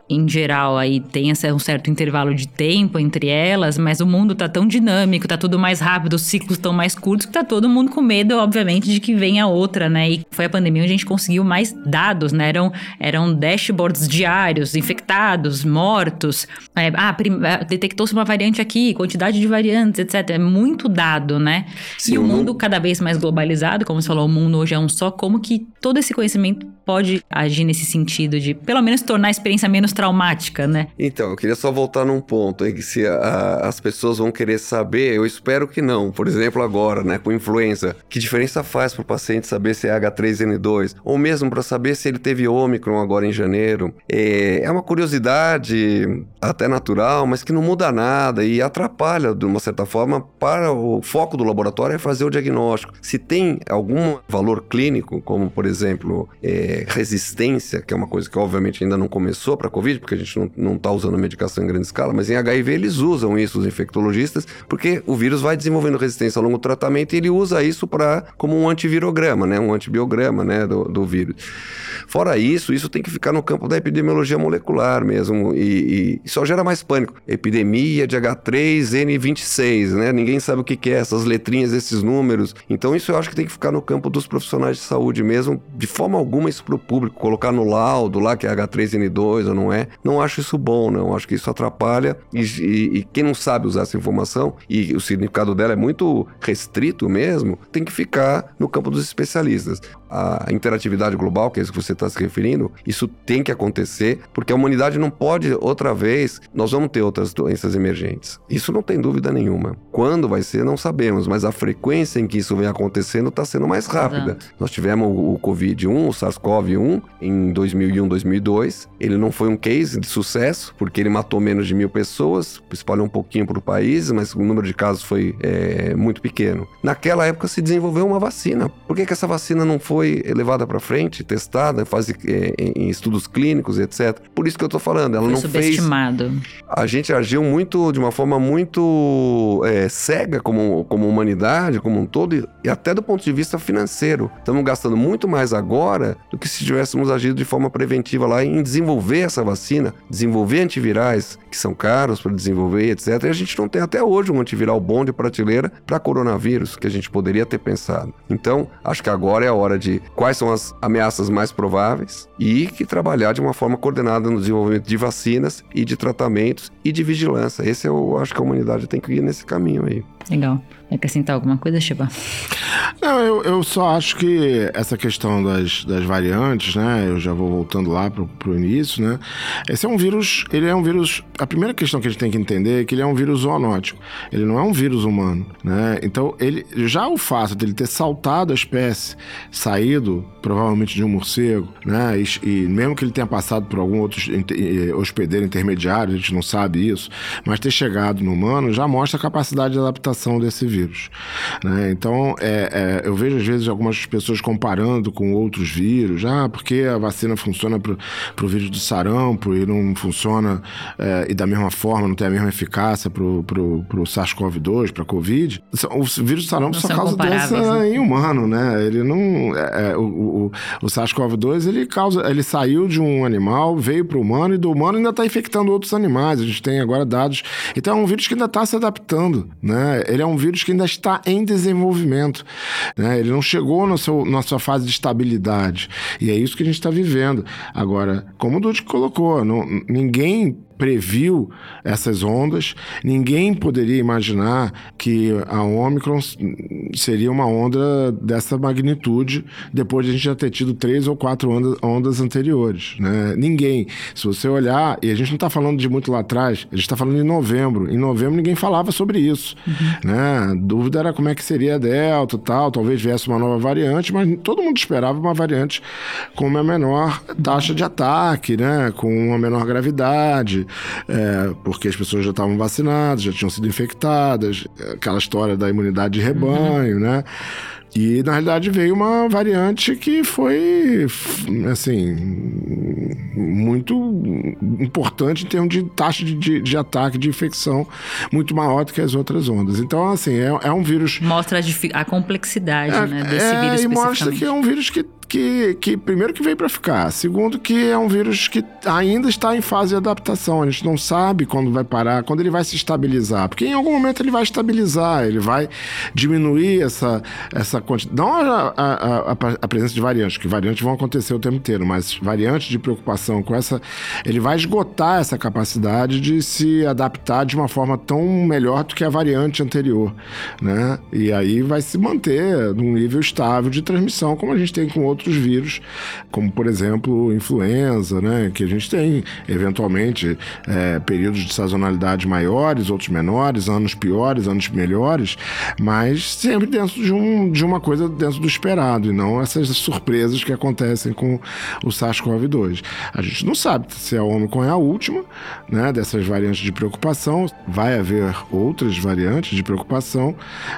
em geral aí tem um certo intervalo de tempo entre elas, mas o mundo tá tão dinâmico, tá tudo mais rápido, os ciclos estão mais curtos, que tá todo mundo com medo, obviamente, de que venha outra, né? E foi a pandemia onde a gente conseguiu mais dados, né? Eram, eram dashboards diários, infectados, mortos, é, ah, ah detectou-se uma variante aqui, quantidade de variantes, etc é muito dado, né? Sim, e o mundo cada vez mais globalizado, como você falou, o mundo hoje é um só, como que todo esse conhecimento pode agir nesse sentido de, pelo menos, tornar a experiência menos traumática, né? Então, eu queria só voltar num ponto em que se a, as pessoas vão querer saber, eu espero que não. Por exemplo, agora, né, com influenza, que diferença faz para o paciente saber se é H3N2? Ou mesmo para saber se ele teve Ômicron agora em janeiro? É, é uma curiosidade até natural, mas que não muda nada e atrapalha, de uma certa forma, para agora o foco do laboratório é fazer o diagnóstico. Se tem algum valor clínico, como por exemplo é, resistência, que é uma coisa que obviamente ainda não começou para a Covid, porque a gente não está usando medicação em grande escala, mas em HIV eles usam isso, os infectologistas, porque o vírus vai desenvolvendo resistência ao longo do tratamento e ele usa isso para como um antivirograma, né, um antibiograma né, do, do vírus. Fora isso, isso tem que ficar no campo da epidemiologia molecular mesmo, e, e só gera mais pânico. Epidemia de H3N26, né? Ninguém sabe o que, que é, essas letrinhas, esses números. Então, isso eu acho que tem que ficar no campo dos profissionais de saúde mesmo, de forma alguma isso para o público, colocar no laudo lá que é H3N2 ou não é. Não acho isso bom, não. Acho que isso atrapalha e, e, e quem não sabe usar essa informação e o significado dela é muito restrito mesmo, tem que ficar no campo dos especialistas. A interatividade global, que é isso que você está se referindo, isso tem que acontecer, porque a humanidade não pode, outra vez, nós vamos ter outras doenças emergentes. Isso não tem dúvida nenhuma. Quando vai ser, não sabemos, mas a frequência em que isso vem acontecendo está sendo mais rápida. Exato. Nós tivemos o Covid-1, o SARS-CoV-1, em 2001, 2002. Ele não foi um case de sucesso, porque ele matou menos de mil pessoas, espalhou um pouquinho para o país, mas o número de casos foi é, muito pequeno. Naquela época se desenvolveu uma vacina. Por que, que essa vacina não foi levada para frente, testada, fase, é, em estudos clínicos, etc? Por isso que eu estou falando, ela foi não subestimado. fez. A gente agiu muito, de uma forma muito é, cega como, como humanidade, como um todo, e até do ponto de vista financeiro. Estamos gastando muito mais agora do que se tivéssemos agido de forma preventiva lá em desenvolver essa vacina, desenvolver antivirais que são caros para desenvolver, etc. E a gente não tem até hoje um antiviral bom de prateleira para coronavírus, que a gente poderia ter pensado. Então, acho que agora é a hora de quais são as ameaças mais prováveis e que trabalhar de uma forma coordenada no desenvolvimento de vacinas e de tratamentos e de vigilância. Esse eu acho que a humanidade tem que ir nesse caminho aí. Legal. Acrescentar alguma coisa, Chiba? Não, eu, eu só acho que essa questão das, das variantes, né? Eu já vou voltando lá pro, pro início, né? Esse é um vírus, ele é um vírus. A primeira questão que a gente tem que entender é que ele é um vírus zoonótico. Ele não é um vírus humano, né? Então, ele já o fato dele ter saltado a espécie, saído provavelmente de um morcego, né? E, e mesmo que ele tenha passado por algum outro hospedeiro intermediário, a gente não sabe isso, mas ter chegado no humano já mostra a capacidade de adaptação desse vírus. Né? Então, é, é, eu vejo às vezes algumas pessoas comparando com outros vírus, ah, porque a vacina funciona para o vírus do sarampo e não funciona é, e da mesma forma, não tem a mesma eficácia para o SARS-CoV-2, para a Covid. O vírus do sarampo não só causa doença né? em humano, né? Ele não. É, é o, o, o SARS-CoV-2 ele causa. Ele saiu de um animal, veio para o humano e do humano ainda está infectando outros animais. A gente tem agora dados. Então é um vírus que ainda está se adaptando, né? Ele é um vírus que ainda está em desenvolvimento. Né? Ele não chegou no seu, na sua fase de estabilidade. E é isso que a gente está vivendo. Agora, como o Dude colocou, não, ninguém previu essas ondas. Ninguém poderia imaginar que a Omicron seria uma onda dessa magnitude depois de a gente já ter tido três ou quatro ondas, ondas anteriores. Né? Ninguém. Se você olhar, e a gente não está falando de muito lá atrás, a gente está falando em novembro. Em novembro ninguém falava sobre isso. Uhum. Né? A dúvida era como é que seria a Delta tal, talvez viesse uma nova variante, mas todo mundo esperava uma variante com uma menor taxa de ataque, né? com uma menor gravidade é, porque as pessoas já estavam vacinadas, já tinham sido infectadas, aquela história da imunidade de rebanho, uhum. né? E na realidade veio uma variante que foi, assim, muito importante em termos de taxa de, de, de ataque, de infecção, muito maior do que as outras ondas. Então, assim, é, é um vírus. Mostra a, a complexidade é, né, desse é, vírus. E mostra que é um vírus que que, que primeiro que veio para ficar, segundo que é um vírus que ainda está em fase de adaptação. A gente não sabe quando vai parar, quando ele vai se estabilizar, porque em algum momento ele vai estabilizar, ele vai diminuir essa essa quantidade, não a, a, a, a presença de variantes, que variantes vão acontecer o tempo inteiro, mas variantes de preocupação com essa, ele vai esgotar essa capacidade de se adaptar de uma forma tão melhor do que a variante anterior, né? E aí vai se manter num nível estável de transmissão, como a gente tem com outros outros vírus, como por exemplo influenza, né, que a gente tem eventualmente é, períodos de sazonalidade maiores, outros menores, anos piores, anos melhores, mas sempre dentro de, um, de uma coisa dentro do esperado e não essas surpresas que acontecem com o SARS-CoV-2. A gente não sabe se a Omicron é a última, né, dessas variantes de preocupação, vai haver outras variantes de preocupação,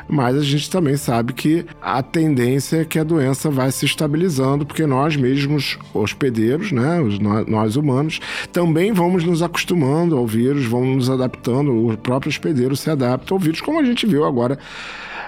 mas a gente também sabe que a tendência é que a doença vai se porque nós mesmos, hospedeiros, né, os, nós humanos, também vamos nos acostumando ao vírus, vamos nos adaptando, o próprio hospedeiro se adapta ao vírus, como a gente viu agora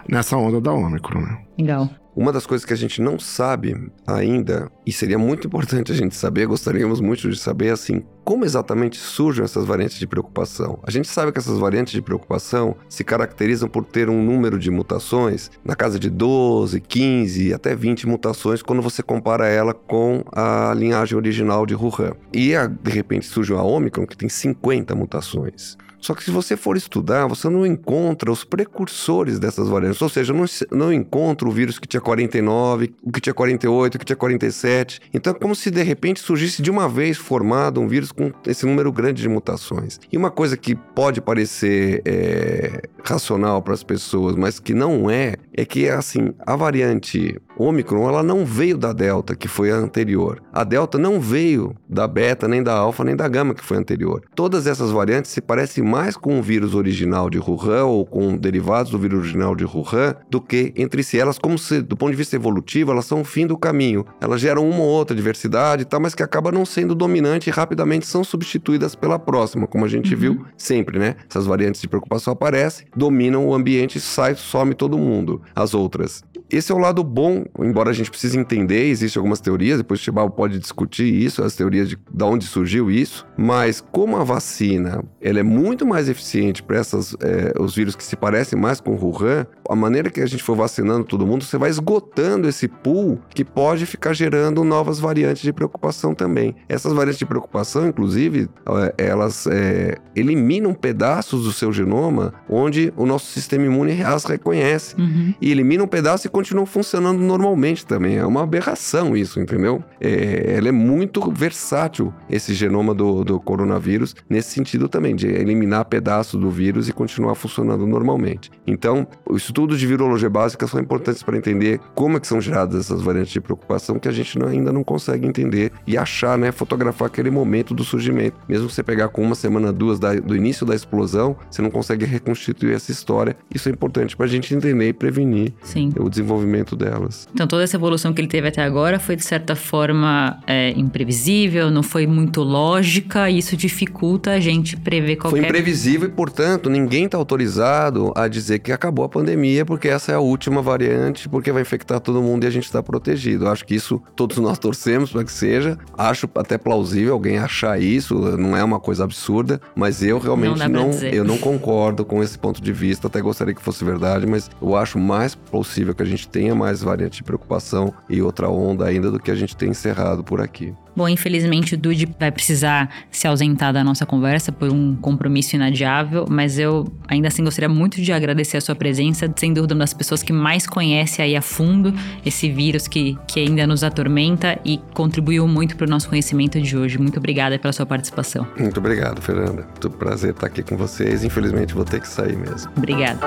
nessa onda da Ômicron. Né? Legal. Uma das coisas que a gente não sabe ainda, e seria muito importante a gente saber, gostaríamos muito de saber, assim, como exatamente surgem essas variantes de preocupação? A gente sabe que essas variantes de preocupação se caracterizam por ter um número de mutações na casa de 12, 15, até 20 mutações quando você compara ela com a linhagem original de Wuhan. E de repente surge a Omicron que tem 50 mutações. Só que se você for estudar, você não encontra os precursores dessas variantes. Ou seja, não, não encontra o vírus que tinha 49, o que tinha 48, o que tinha 47. Então é como se de repente surgisse de uma vez formado um vírus com esse número grande de mutações. E uma coisa que pode parecer é, racional para as pessoas, mas que não é, é que assim, a variante Omicron, ela não veio da Delta, que foi a anterior. A Delta não veio da Beta, nem da Alfa, nem da Gama, que foi a anterior. Todas essas variantes se parecem mais com o vírus original de Wuhan ou com derivados do vírus original de Wuhan do que entre si. Elas, como se, do ponto de vista evolutivo, elas são o fim do caminho. Elas geram uma ou outra diversidade e tal, mas que acaba não sendo dominante e rapidamente são substituídas pela próxima, como a gente uhum. viu sempre, né? Essas variantes de preocupação aparecem, dominam o ambiente, sai, some todo mundo. As outras esse é o lado bom, embora a gente precise entender, existem algumas teorias, depois o Chibal pode discutir isso, as teorias de, de onde surgiu isso, mas como a vacina ela é muito mais eficiente para essas é, os vírus que se parecem mais com o Wuhan, a maneira que a gente for vacinando todo mundo, você vai esgotando esse pool que pode ficar gerando novas variantes de preocupação também. Essas variantes de preocupação, inclusive, é, elas é, eliminam pedaços do seu genoma onde o nosso sistema imune as reconhece uhum. e eliminam um pedaço e continuam funcionando normalmente também. É uma aberração isso, entendeu? É, ela é muito versátil, esse genoma do, do coronavírus, nesse sentido também, de eliminar pedaços do vírus e continuar funcionando normalmente. Então, os estudos de virologia básica são importantes para entender como é que são geradas essas variantes de preocupação que a gente não, ainda não consegue entender e achar, né, fotografar aquele momento do surgimento. Mesmo que você pegar com uma semana, duas da, do início da explosão, você não consegue reconstituir essa história. Isso é importante para a gente entender e prevenir Sim. o desenvolvimento desenvolvimento delas. Então toda essa evolução que ele teve até agora foi de certa forma é, imprevisível, não foi muito lógica, e isso dificulta a gente prever qualquer... Foi imprevisível e, portanto, ninguém está autorizado a dizer que acabou a pandemia porque essa é a última variante, porque vai infectar todo mundo e a gente está protegido. Acho que isso todos nós torcemos para que seja. Acho até plausível alguém achar isso, não é uma coisa absurda, mas eu realmente não, não eu não concordo com esse ponto de vista, até gostaria que fosse verdade, mas eu acho mais possível que a gente gente tenha mais variante de preocupação e outra onda ainda do que a gente tem encerrado por aqui. Bom, infelizmente o Dude vai precisar se ausentar da nossa conversa por um compromisso inadiável, mas eu ainda assim gostaria muito de agradecer a sua presença, sem dúvida uma das pessoas que mais conhece aí a fundo esse vírus que, que ainda nos atormenta e contribuiu muito para o nosso conhecimento de hoje. Muito obrigada pela sua participação. Muito obrigado, Fernanda. Muito prazer estar aqui com vocês. Infelizmente vou ter que sair mesmo. Obrigada.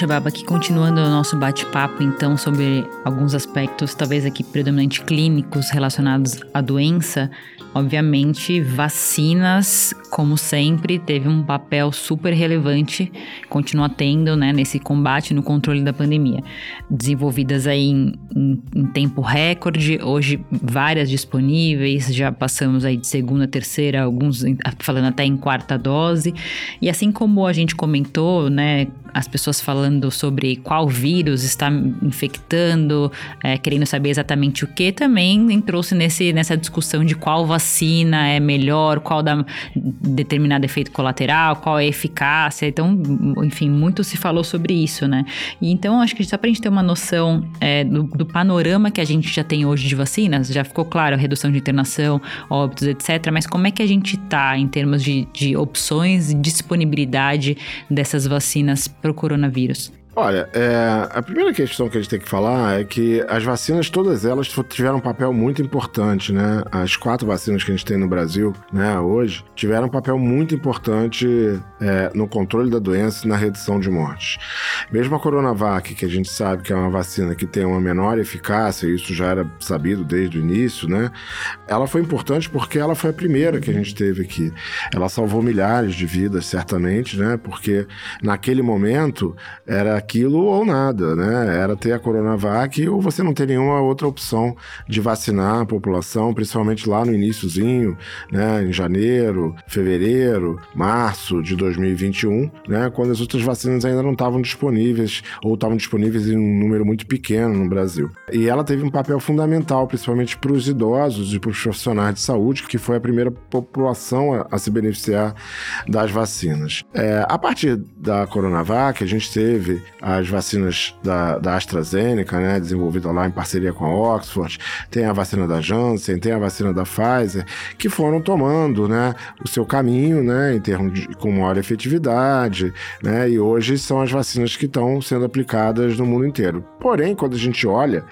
Shababa, aqui continuando o nosso bate-papo, então, sobre alguns aspectos, talvez aqui predominantemente clínicos relacionados à doença. Obviamente, vacinas, como sempre, teve um papel super relevante, continua tendo, né, nesse combate, no controle da pandemia. Desenvolvidas aí em, em, em tempo recorde, hoje várias disponíveis, já passamos aí de segunda, terceira, alguns falando até em quarta dose. E assim como a gente comentou, né, as pessoas falando sobre qual vírus está infectando, é, querendo saber exatamente o que, também entrou-se nessa discussão de qual vacina é melhor, qual dá determinado efeito colateral, qual é a eficácia. Então, enfim, muito se falou sobre isso, né? E então, acho que só para a gente ter uma noção é, do, do panorama que a gente já tem hoje de vacinas, já ficou claro a redução de internação, óbitos, etc. Mas como é que a gente está em termos de, de opções e disponibilidade dessas vacinas para o coronavírus? Olha, é, a primeira questão que a gente tem que falar é que as vacinas, todas elas tiveram um papel muito importante, né? As quatro vacinas que a gente tem no Brasil, né, hoje, tiveram um papel muito importante é, no controle da doença e na redução de mortes. Mesmo a Coronavac, que a gente sabe que é uma vacina que tem uma menor eficácia, isso já era sabido desde o início, né? Ela foi importante porque ela foi a primeira que a gente teve aqui. Ela salvou milhares de vidas, certamente, né? Porque naquele momento era aquilo ou nada, né? Era ter a Coronavac ou você não ter nenhuma outra opção de vacinar a população, principalmente lá no iníciozinho, né? Em janeiro, fevereiro, março de 2021, né? Quando as outras vacinas ainda não estavam disponíveis ou estavam disponíveis em um número muito pequeno no Brasil. E ela teve um papel fundamental, principalmente para os idosos e para os profissionais de saúde, que foi a primeira população a, a se beneficiar das vacinas. É, a partir da Coronavac, a gente teve as vacinas da, da AstraZeneca, né, desenvolvida lá em parceria com a Oxford, tem a vacina da Janssen, tem a vacina da Pfizer, que foram tomando, né, o seu caminho, né, em termos de com maior efetividade, né, e hoje são as vacinas que estão sendo aplicadas no mundo inteiro. Porém, quando a gente olha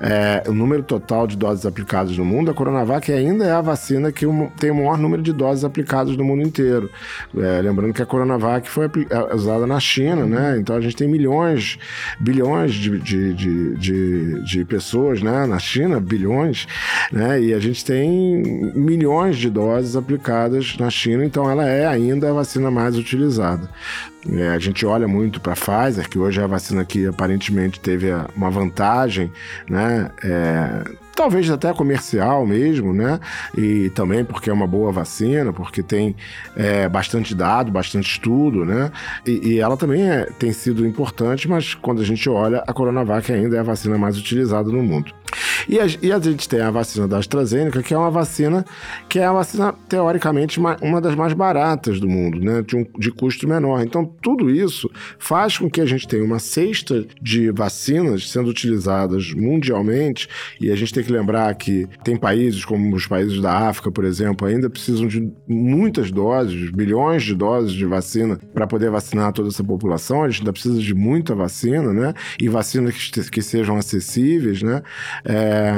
é, o número total de doses aplicadas no mundo, a Coronavac ainda é a vacina que tem o maior número de doses aplicadas no mundo inteiro. É, lembrando que a Coronavac foi é, usada na China, né? Então a gente tem milhões, bilhões de, de, de, de, de pessoas né? na China, bilhões, né? E a gente tem milhões de doses aplicadas na China, então ela é ainda a vacina mais utilizada. É, a gente olha muito para a Pfizer, que hoje é a vacina que aparentemente teve uma vantagem, né? É, talvez até comercial mesmo, né? E também porque é uma boa vacina, porque tem é, bastante dado, bastante estudo, né? E, e ela também é, tem sido importante, mas quando a gente olha, a Coronavac ainda é a vacina mais utilizada no mundo. E a, e a, gente tem a vacina da AstraZeneca, que é uma vacina que é a vacina, teoricamente, uma das mais baratas do mundo, né? De, um, de custo menor. Então, tudo isso faz com que a gente tenha uma cesta de vacinas sendo utilizadas mundialmente, e a gente tem que lembrar que tem países, como os países da África, por exemplo, ainda precisam de muitas doses, bilhões de doses de vacina para poder vacinar toda essa população. A gente ainda precisa de muita vacina, né? E vacinas que, que sejam acessíveis, né? É,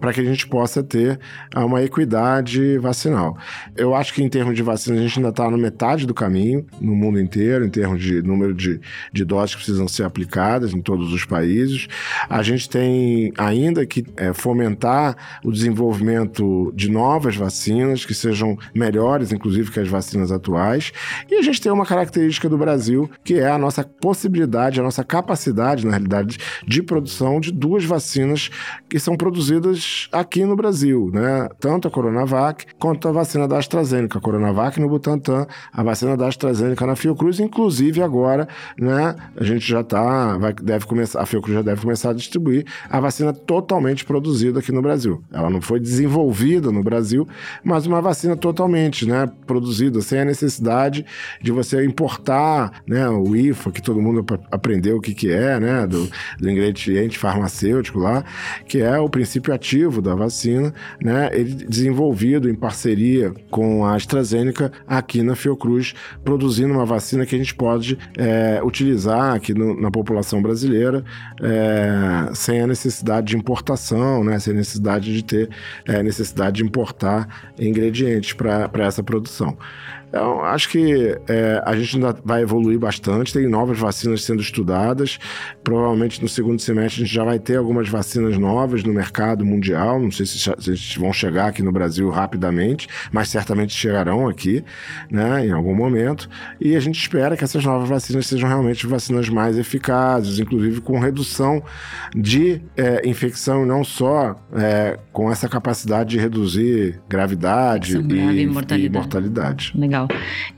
para que a gente possa ter ah, uma equidade vacinal. Eu acho que em termos de vacina a gente ainda está na metade do caminho no mundo inteiro, em termos de número de, de doses que precisam ser aplicadas em todos os países. A gente tem ainda que é, fomentar o desenvolvimento de novas vacinas que sejam melhores, inclusive, que as vacinas atuais. E a gente tem uma característica do Brasil que é a nossa possibilidade, a nossa capacidade, na realidade, de produção de duas vacinas que são produzidas aqui no Brasil, né? Tanto a Coronavac quanto a vacina da AstraZeneca. A Coronavac no Butantan, a vacina da AstraZeneca na Fiocruz, inclusive agora, né? A gente já tá, vai, deve começar, a Fiocruz já deve começar a distribuir a vacina totalmente produzida aqui no Brasil. Ela não foi desenvolvida no Brasil, mas uma vacina totalmente, né? Produzida sem a necessidade de você importar, né? O IFA, que todo mundo aprendeu o que que é, né? Do, do ingrediente farmacêutico lá, que que é o princípio ativo da vacina, né? Ele desenvolvido em parceria com a AstraZeneca aqui na Fiocruz, produzindo uma vacina que a gente pode é, utilizar aqui no, na população brasileira é, sem a necessidade de importação, né? Sem a necessidade de ter é, necessidade de importar ingredientes para essa produção. Então, acho que é, a gente ainda vai evoluir bastante, tem novas vacinas sendo estudadas. Provavelmente no segundo semestre a gente já vai ter algumas vacinas novas no mercado mundial. Não sei se, se vão chegar aqui no Brasil rapidamente, mas certamente chegarão aqui, né, em algum momento. E a gente espera que essas novas vacinas sejam realmente vacinas mais eficazes, inclusive com redução de é, infecção, não só é, com essa capacidade de reduzir gravidade e, e, mortalidade. e mortalidade. Legal. Legal.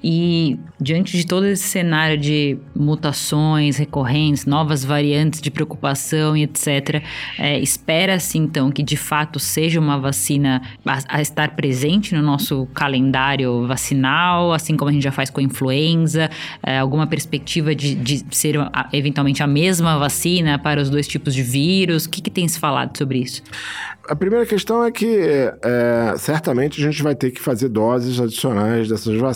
E diante de todo esse cenário de mutações recorrentes, novas variantes de preocupação e etc., é, espera-se então que de fato seja uma vacina a, a, estar presente no nosso calendário vacinal, assim como a gente já faz com a influenza? É, alguma perspectiva de, de ser eventualmente a mesma vacina para os dois tipos de vírus? O que, que tem se falado sobre isso? A primeira questão é que é, certamente a gente vai ter que fazer doses adicionais dessas vacinas,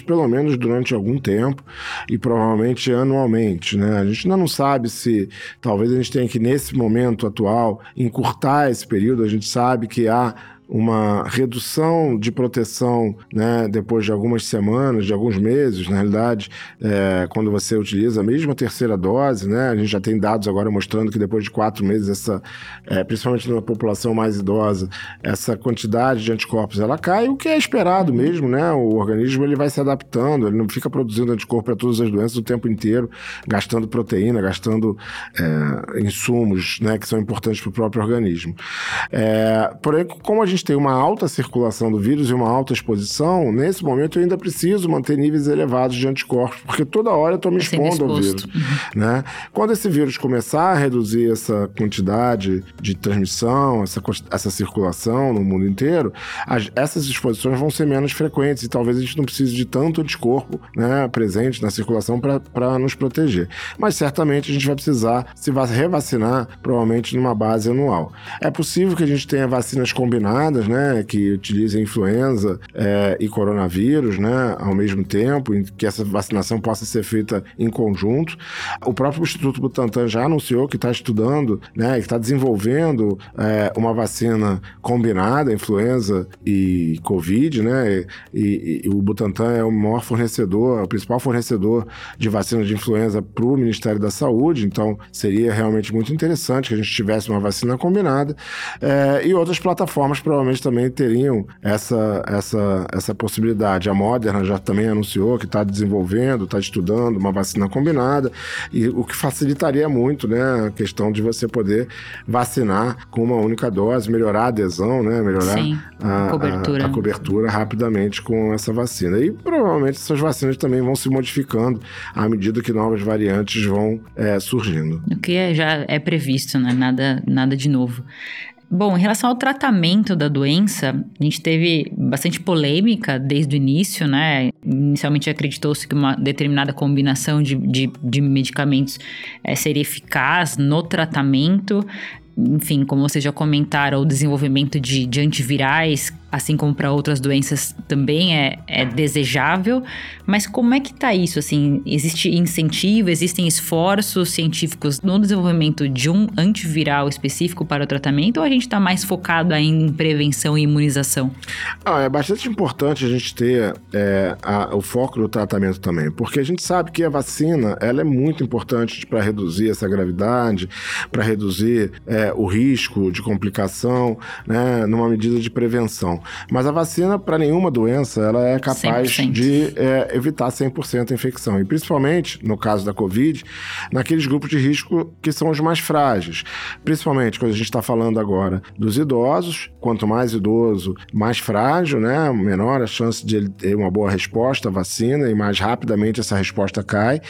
pelo menos durante algum tempo e provavelmente anualmente. Né? A gente ainda não sabe se talvez a gente tenha que, nesse momento atual, encurtar esse período. A gente sabe que há uma redução de proteção né, depois de algumas semanas, de alguns meses, na realidade, é, quando você utiliza a mesma terceira dose, né, a gente já tem dados agora mostrando que depois de quatro meses, essa, é, principalmente na população mais idosa, essa quantidade de anticorpos ela cai, o que é esperado mesmo, né? O organismo ele vai se adaptando, ele não fica produzindo anticorpo para todas as doenças o tempo inteiro, gastando proteína, gastando é, insumos, né, que são importantes para o próprio organismo. É, porém, como a gente gente tem uma alta circulação do vírus e uma alta exposição, nesse momento eu ainda preciso manter níveis elevados de anticorpos, porque toda hora eu estou me tá expondo ao vírus. Uhum. Né? Quando esse vírus começar a reduzir essa quantidade de transmissão, essa, essa circulação no mundo inteiro, as, essas exposições vão ser menos frequentes e talvez a gente não precise de tanto anticorpo né, presente na circulação para nos proteger. Mas certamente a gente vai precisar se revacinar, provavelmente numa base anual. É possível que a gente tenha vacinas combinadas né, que utilizem influenza é, e coronavírus, né, ao mesmo tempo, que essa vacinação possa ser feita em conjunto. O próprio Instituto Butantan já anunciou que está estudando, né, que está desenvolvendo é, uma vacina combinada, influenza e Covid, né, e, e, e, o Butantan é o maior fornecedor, o principal fornecedor de vacina de influenza para o Ministério da Saúde, então seria realmente muito interessante que a gente tivesse uma vacina combinada é, e outras plataformas para provavelmente também teriam essa, essa, essa possibilidade. A Moderna já também anunciou que está desenvolvendo, está estudando uma vacina combinada, e o que facilitaria muito né, a questão de você poder vacinar com uma única dose, melhorar a adesão, né, melhorar Sim, a, cobertura. A, a cobertura rapidamente com essa vacina. E provavelmente essas vacinas também vão se modificando à medida que novas variantes vão é, surgindo. O que é, já é previsto, né? Nada, nada de novo. Bom, em relação ao tratamento da doença, a gente teve bastante polêmica desde o início, né? Inicialmente acreditou-se que uma determinada combinação de, de, de medicamentos é, seria eficaz no tratamento enfim, como vocês já comentaram, o desenvolvimento de, de antivirais assim como para outras doenças, também é, é desejável. Mas como é que está isso? Assim, existe incentivo, existem esforços científicos no desenvolvimento de um antiviral específico para o tratamento ou a gente está mais focado ainda em prevenção e imunização? Ah, é bastante importante a gente ter é, a, o foco no tratamento também, porque a gente sabe que a vacina ela é muito importante para reduzir essa gravidade, para reduzir é, o risco de complicação, né, numa medida de prevenção. Mas a vacina, para nenhuma doença, ela é capaz 100%. de é, evitar 100% a infecção. E principalmente, no caso da Covid, naqueles grupos de risco que são os mais frágeis. Principalmente quando a gente está falando agora dos idosos. Quanto mais idoso, mais frágil, né? Menor a chance de ele ter uma boa resposta à vacina e mais rapidamente essa resposta cai.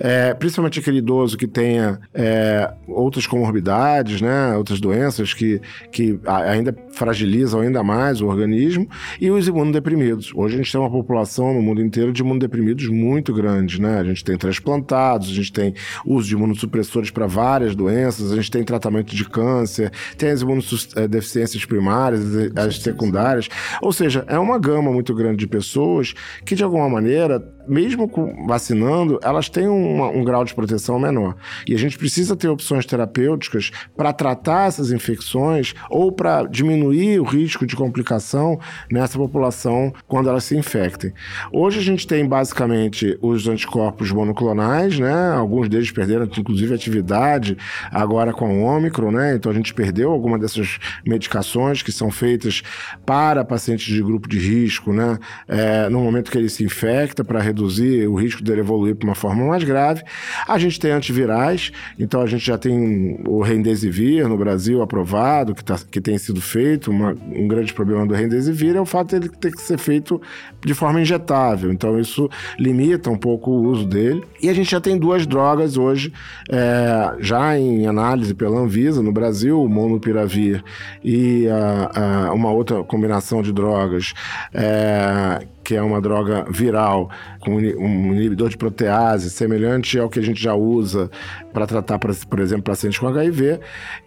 É, principalmente aquele idoso que tenha é, outras comorbidades, né? Outras doenças que, que ainda fragilizam ainda mais o organismo, e os imunodeprimidos. Hoje a gente tem uma população no mundo inteiro de imunodeprimidos muito grande, né? A gente tem transplantados, a gente tem uso de imunossupressores para várias doenças, a gente tem tratamento de câncer, tem as imunodeficiências primárias, as secundárias. Ou seja, é uma gama muito grande de pessoas que, de alguma maneira, mesmo vacinando, elas têm uma, um grau de proteção menor. E a gente precisa ter opções terapêuticas para tratar essas infecções ou para diminuir o risco de complicação nessa população quando elas se infectem. Hoje a gente tem basicamente os anticorpos monoclonais, né? Alguns deles perderam inclusive atividade agora com o Ômicron, né? Então a gente perdeu alguma dessas medicações que são feitas para pacientes de grupo de risco, né? É, no momento que ele se infecta para reduzir o risco dele evoluir para uma forma mais grave. A gente tem antivirais, então a gente já tem o Remdesivir no Brasil aprovado, que, tá, que tem sido feito. Uma, um grande problema do Remdesivir é o fato de ele ter que ser feito de forma injetável, então isso limita um pouco o uso dele. E a gente já tem duas drogas hoje, é, já em análise pela Anvisa no Brasil, o Monopiravir e a, a, uma outra combinação de drogas é, que é uma droga viral com um inibidor de protease semelhante ao que a gente já usa para tratar, por exemplo, pacientes com HIV,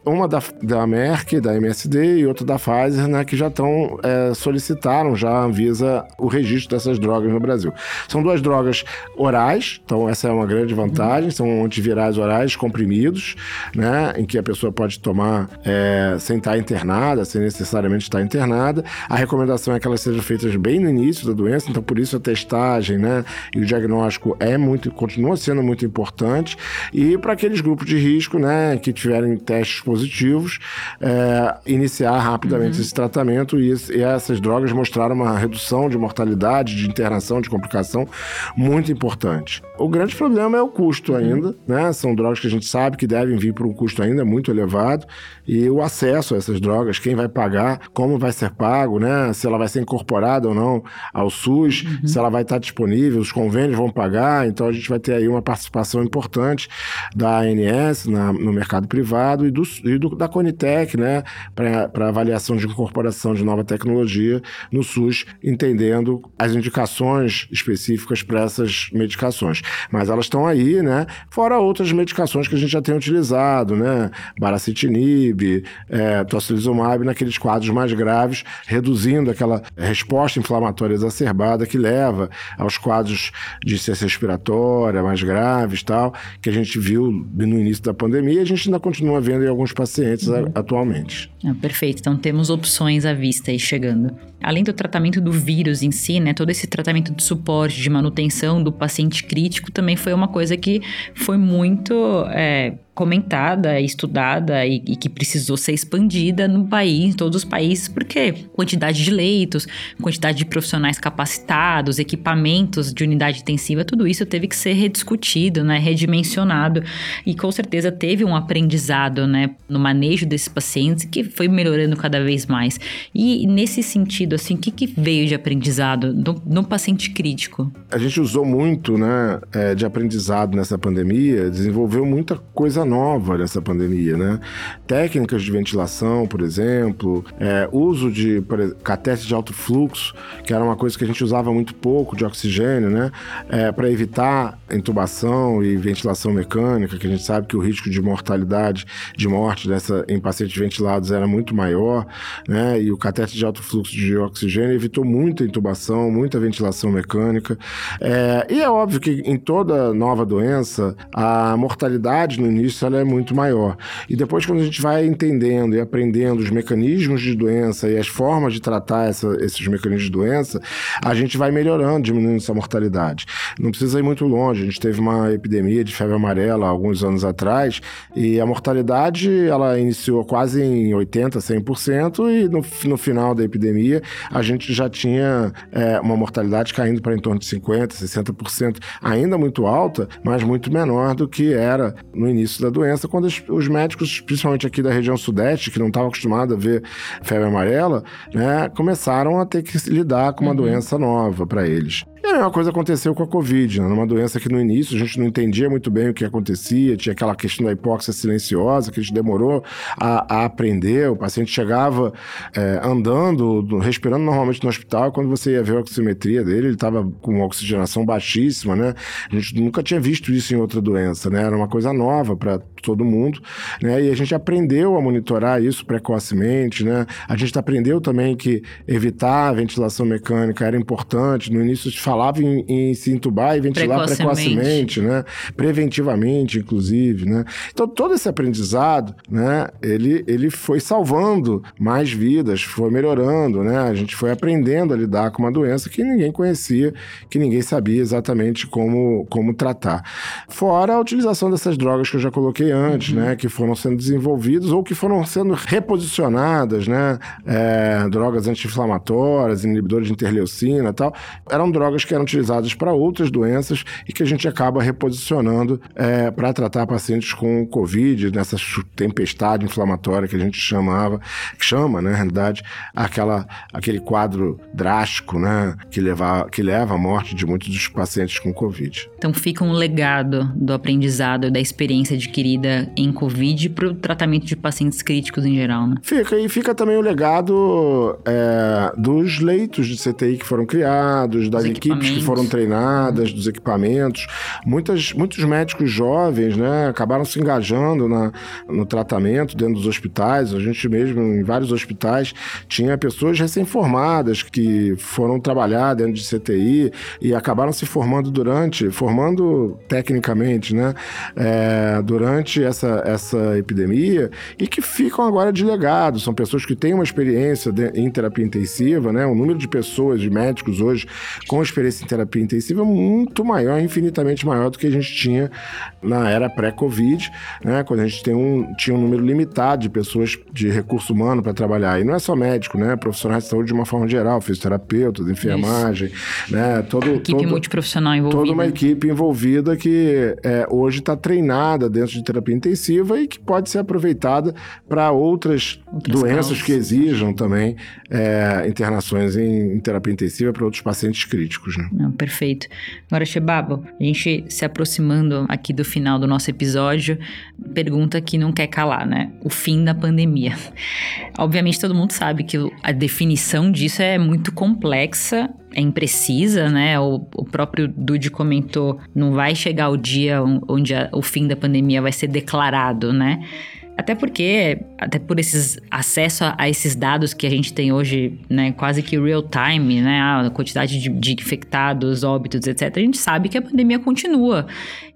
uma da, da Merck, da MSD e outra da Pfizer, né, que já estão é, solicitaram já a Anvisa o registro dessas drogas no Brasil. São duas drogas orais, então essa é uma grande vantagem, são antivirais orais comprimidos, né, em que a pessoa pode tomar é, sem estar internada, sem necessariamente estar internada. A recomendação é que elas sejam feitas bem no início da doença, então por isso a testagem, né, e o diagnóstico é muito, continua sendo muito importante. E para aqueles grupos de risco, né, que tiverem testes positivos, é, iniciar rapidamente uhum. esse tratamento e, e, essas drogas mostraram uma redução de mortalidade, de internação, de complicação muito importante. O grande problema é o custo uhum. ainda, né? São drogas que a gente sabe que devem vir por um custo ainda muito elevado e o acesso a essas drogas, quem vai pagar, como vai ser pago, né? Se ela vai ser incorporada ou não ao SUS, uhum. se ela vai estar disponível, os convênios vão pagar, então a gente vai ter aí uma participação importante da ANS na, no mercado privado e, do, e do, da Conitec, né, para avaliação de incorporação de nova tecnologia no SUS, entendendo as indicações específicas para essas medicações. Mas elas estão aí, né, fora outras medicações que a gente já tem utilizado, né, baracitinib, é, tocilizumab, naqueles quadros mais graves, reduzindo aquela resposta inflamatória exacerbada que leva aos quadros de ciência respiratória mais graves tal, que a gente viu no início da pandemia e a gente ainda continua vendo em alguns pacientes uhum. atualmente. Ah, perfeito. Então temos opções à vista aí chegando. Além do tratamento do vírus em si, né, todo esse tratamento de suporte, de manutenção do paciente crítico também foi uma coisa que foi muito é, comentada, estudada e, e, que precisou ser expandida no país, em todos os países, porque quantidade de leitos, quantidade de profissionais capacitados, equipamentos de unidade intensiva, tudo isso teve que ser rediscutido, né, redimensionado e com certeza teve um aprendizado, né, no manejo desses pacientes que foi melhorando cada vez mais. E nesse sentido, assim, o que, que veio de aprendizado no paciente crítico? A gente usou muito, né, é, de aprendizado nessa pandemia, desenvolveu muita coisa nova nessa pandemia, né? Técnicas de ventilação, por exemplo, é, uso de catéter de alto fluxo, que era uma coisa que a gente usava muito pouco de oxigênio, né? É, para evitar intubação e ventilação mecânica, que a gente sabe que o risco de mortalidade, de morte dessa, em pacientes ventilados era muito maior, né? E o catéter de alto fluxo de oxigênio evitou muita intubação, muita ventilação mecânica. É, e é óbvio que em toda nova doença, a mortalidade no início ela é muito maior. E depois, quando a gente vai entendendo e aprendendo os mecanismos de doença e as formas de tratar essa, esses mecanismos de doença, a gente vai melhorando, diminuindo essa mortalidade. Não precisa ir muito longe. A gente teve uma epidemia de febre amarela alguns anos atrás e a mortalidade ela iniciou quase em 80%, 100% e no, no final da epidemia a gente já tinha é, uma mortalidade caindo para em torno de 50%, 60%, ainda muito alta, mas muito menor do que era no início da doença, quando os médicos, principalmente aqui da região sudeste, que não estavam acostumados a ver febre amarela, né, começaram a ter que lidar com uma uhum. doença nova para eles. E a mesma coisa aconteceu com a Covid, né? Uma doença que no início a gente não entendia muito bem o que acontecia, tinha aquela questão da hipóxia silenciosa que a gente demorou a, a aprender. O paciente chegava é, andando, respirando normalmente no hospital, quando você ia ver a oximetria dele, ele estava com uma oxigenação baixíssima, né? A gente nunca tinha visto isso em outra doença, né? Era uma coisa nova para todo mundo, né? E a gente aprendeu a monitorar isso precocemente, né? A gente aprendeu também que evitar a ventilação mecânica era importante. No início se falava em, em se entubar e ventilar precocemente. precocemente, né? Preventivamente, inclusive, né? Então, todo esse aprendizado, né? Ele, ele foi salvando mais vidas, foi melhorando, né? A gente foi aprendendo a lidar com uma doença que ninguém conhecia, que ninguém sabia exatamente como, como tratar. Fora a utilização dessas drogas que eu já coloquei antes, uhum. né? Que foram sendo desenvolvidas ou que foram sendo reposicionadas, né? É, drogas anti-inflamatórias, inibidores de interleucina e tal. Eram drogas que eram utilizadas para outras doenças e que a gente acaba reposicionando é, para tratar pacientes com Covid, nessa tempestade inflamatória que a gente chamava, que chama, né, na realidade, aquela, aquele quadro drástico, né, que leva, que leva à morte de muitos dos pacientes com Covid. Então fica um legado do aprendizado, da experiência adquirida em Covid para o tratamento de pacientes críticos em geral, né? Fica, e fica também o legado é, dos leitos de CTI que foram criados, das equipes que foram treinadas, dos equipamentos. Muitas, muitos médicos jovens, né, acabaram se engajando na, no tratamento dentro dos hospitais. A gente mesmo, em vários hospitais, tinha pessoas recém-formadas que foram trabalhar dentro de CTI e acabaram se formando durante, formando tecnicamente, né, é, durante essa, essa epidemia e que ficam agora de legado. São pessoas que têm uma experiência de, em terapia intensiva, né, o número de pessoas, de médicos hoje com experiência em terapia intensiva é muito maior, infinitamente maior do que a gente tinha na era pré-Covid, né, quando a gente tem um, tinha um número limitado de pessoas de recurso humano para trabalhar. E não é só médico, né, profissionais de saúde de uma forma geral, fisioterapeutas, enfermagem, Isso. né, todo, equipe todo, multiprofissional envolvida. Toda uma equipe envolvida que é, hoje está treinada dentro de terapia intensiva e que pode ser aproveitada para outras, outras, doenças causas. que exijam também é, internações em, em, terapia intensiva para outros pacientes críticos. Né? Não, perfeito. Agora, Shebabo, a gente se aproximando aqui do final do nosso episódio, pergunta que não quer calar, né? O fim da pandemia. Obviamente, todo mundo sabe que a definição disso é muito complexa é imprecisa, né? O, o próprio Dude comentou, não vai chegar o dia onde a, o fim da pandemia vai ser declarado, né? Até porque, até por esses acesso a, a, esses dados que a gente tem hoje, né, quase que real time, né, a quantidade de, de, infectados, óbitos, etc. A gente sabe que a pandemia continua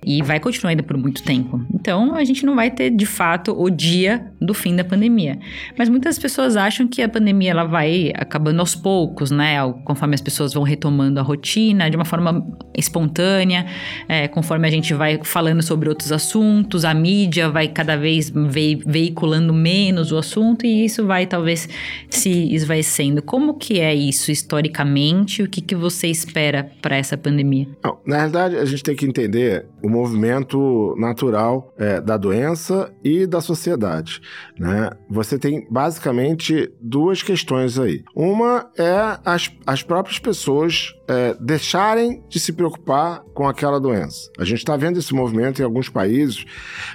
e vai continuar ainda por muito tempo. Então, a gente não vai ter de fato o dia do fim da pandemia. Mas muitas pessoas acham que a pandemia ela vai acabando aos poucos, né, conforme as pessoas vão retomando a rotina de uma forma espontânea, é, conforme a gente vai falando sobre outros assuntos, a mídia vai cada vez ver veiculando menos o assunto e isso vai talvez se esvaecendo. Como que é isso historicamente? O que, que você espera para essa pandemia? Na verdade, a gente tem que entender o movimento natural é, da doença e da sociedade. Né? Você tem basicamente duas questões aí. Uma é as, as próprias pessoas é, deixarem de se preocupar com aquela doença. A gente está vendo esse movimento em alguns países,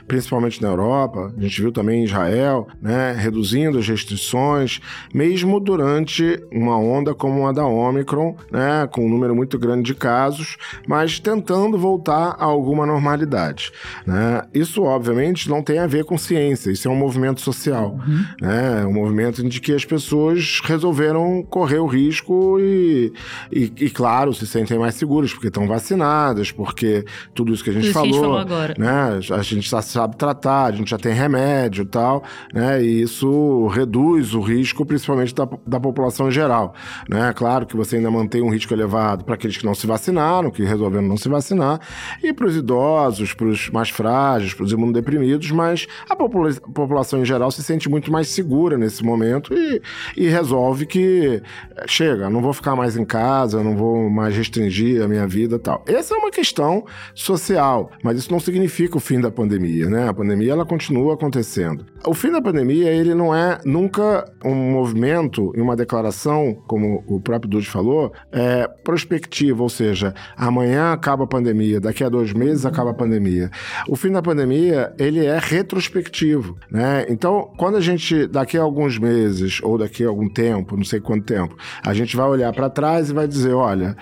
principalmente na Europa, a gente viu também em Israel, né, reduzindo as restrições, mesmo durante uma onda como a da Omicron, né, com um número muito grande de casos, mas tentando voltar a alguma normalidade. Né? Isso, obviamente, não tem a ver com ciência, isso é um movimento social, uhum. né? um movimento de que as pessoas resolveram correr o risco e, e, e claro, se sentem mais seguras, porque estão vacinadas, porque tudo isso que a gente, falou, a gente falou agora. Né? A gente já sabe tratar, a gente já tem remédio e tal, né? E isso reduz o risco, principalmente da, da população em geral. Né? Claro que você ainda mantém um risco elevado para aqueles que não se vacinaram, que resolveram não se vacinar, e para os idosos, para os mais frágeis, para os imunodeprimidos, mas a popula população em geral se sente muito mais segura nesse momento e, e resolve que chega, não vou ficar mais em casa, não vou mais restringir a minha vida tal. Essa é uma questão social, mas isso não significa o fim da pandemia, né? A pandemia ela continua acontecendo. O fim da pandemia, ele não é nunca um movimento e uma declaração, como o próprio Dude falou, é prospectiva, ou seja, amanhã acaba a pandemia, daqui a dois meses acaba a pandemia. O fim da pandemia, ele é retrospectivo, né? Então, quando a gente, daqui a alguns meses, ou daqui a algum tempo, não sei quanto tempo, a gente vai olhar para trás e vai dizer, olha,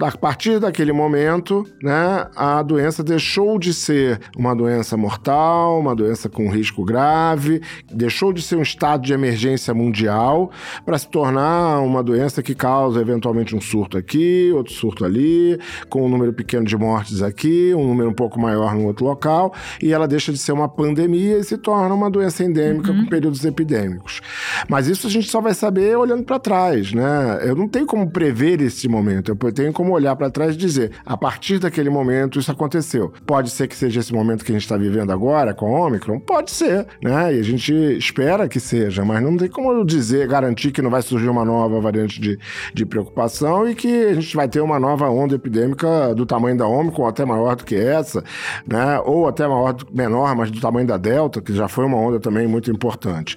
a partir daquele momento, né, a doença deixou de ser uma doença mortal, uma doença com risco grave, deixou de ser um estado de emergência mundial para se tornar uma doença que causa eventualmente um surto aqui, outro surto ali, com um número pequeno de mortes aqui, um número um pouco maior no outro local, e ela deixa de ser uma pandemia e se torna uma doença endêmica uhum. com períodos epidêmicos. Mas isso a gente só vai saber olhando para trás, né? Eu não tenho como prever esse momento momento. Eu tenho como olhar para trás e dizer, a partir daquele momento isso aconteceu. Pode ser que seja esse momento que a gente está vivendo agora com a Omicron? Pode ser, né? E a gente espera que seja, mas não tem como dizer, garantir que não vai surgir uma nova variante de, de preocupação e que a gente vai ter uma nova onda epidêmica do tamanho da Omicron, até maior do que essa, né? Ou até maior, menor, mas do tamanho da Delta, que já foi uma onda também muito importante.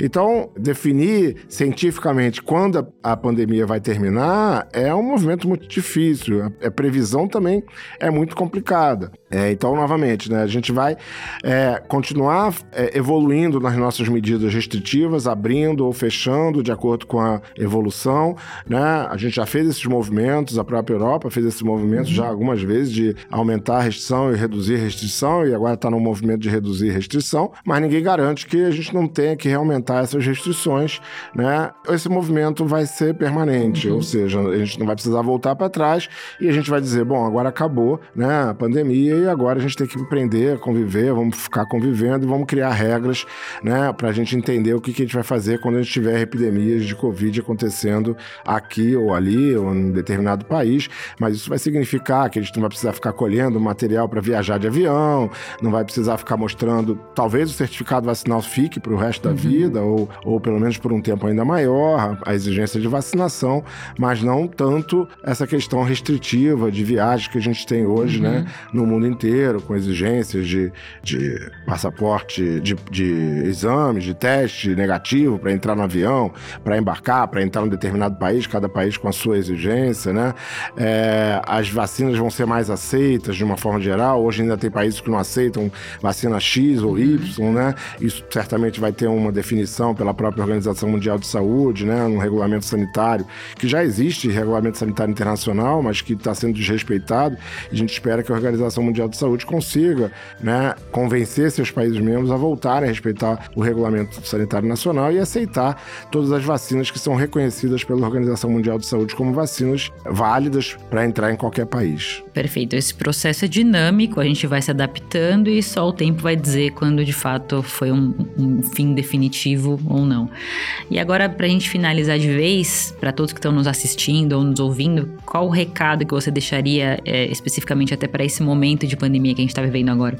Então, definir cientificamente quando a, a pandemia vai terminar é um movimento muito difícil. A, a previsão também é muito complicada. É, então, novamente, né, a gente vai é, continuar é, evoluindo nas nossas medidas restritivas, abrindo ou fechando de acordo com a evolução. Né? A gente já fez esses movimentos, a própria Europa fez esses movimentos uhum. já algumas vezes de aumentar a restrição e reduzir a restrição, e agora está no movimento de reduzir restrição, mas ninguém garante que a gente não tenha que aumentar essas restrições. Né? Esse movimento vai ser permanente, uhum. ou seja, a gente não vai precisar voltar para trás e a gente vai dizer, bom, agora acabou né, a pandemia e agora a gente tem que aprender, conviver, vamos ficar convivendo e vamos criar regras, né, para a gente entender o que, que a gente vai fazer quando a gente tiver epidemias de Covid acontecendo aqui ou ali, ou em determinado país. Mas isso vai significar que a gente não vai precisar ficar colhendo material para viajar de avião, não vai precisar ficar mostrando, talvez o certificado vacinal fique para o resto da uhum. vida, ou, ou pelo menos por um tempo ainda maior, a exigência de vacinação, mas não tanto essa questão restritiva de que a gente tem hoje, né, uhum. né, no mundo inteiro, com exigências de, de passaporte, de, de exames, de teste negativo para entrar no avião, para embarcar, para entrar em um determinado país, cada país com a sua exigência, né? É, as vacinas vão ser mais aceitas de uma forma geral. Hoje ainda tem países que não aceitam vacina X ou Y, né? Isso certamente vai ter uma definição pela própria Organização Mundial de Saúde, né? Um regulamento sanitário, que já existe regulamento sanitário internacional, mas que está sendo desrespeitado. E a gente espera que a Organização Mundial de Saúde consiga, né? Convencer seus países membros a voltarem a respeitar o regulamento sanitário nacional e aceitar todas as vacinas que são reconhecidas pela Organização Mundial de Saúde como vacinas válidas para entrar em qualquer país. Perfeito. Esse processo é dinâmico, a gente vai se adaptando e só o tempo vai dizer quando de fato foi um, um fim definitivo ou não. E agora, para a gente finalizar de vez, para todos que estão nos assistindo ou nos ouvindo, qual o recado que você deixaria especificamente até para esse momento de pandemia que a gente está vivendo agora?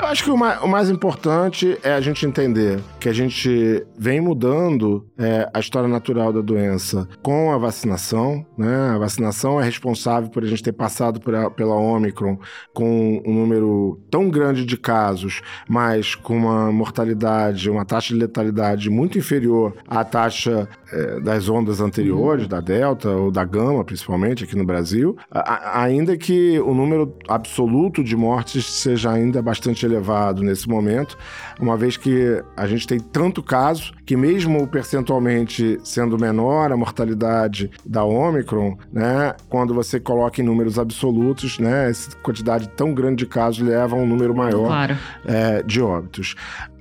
Eu acho que o mais, o mais, importante é a gente entender que a gente vem mudando é, a história natural da doença com a vacinação. Né? A vacinação é responsável por a gente ter passado a, pela Omicron com um número tão grande de casos, mas com uma mortalidade, uma taxa de letalidade muito inferior à taxa é, das ondas anteriores, uhum. da Delta ou da Gama, principalmente aqui no Brasil, a, ainda que o número absoluto de mortes seja ainda bastante elevado nesse momento, uma vez que a gente tem tanto caso que mesmo percentualmente sendo menor a mortalidade da Omicron, né, quando você coloca em números absolutos, né, essa quantidade tão grande de casos leva a um número maior claro. é, de óbitos.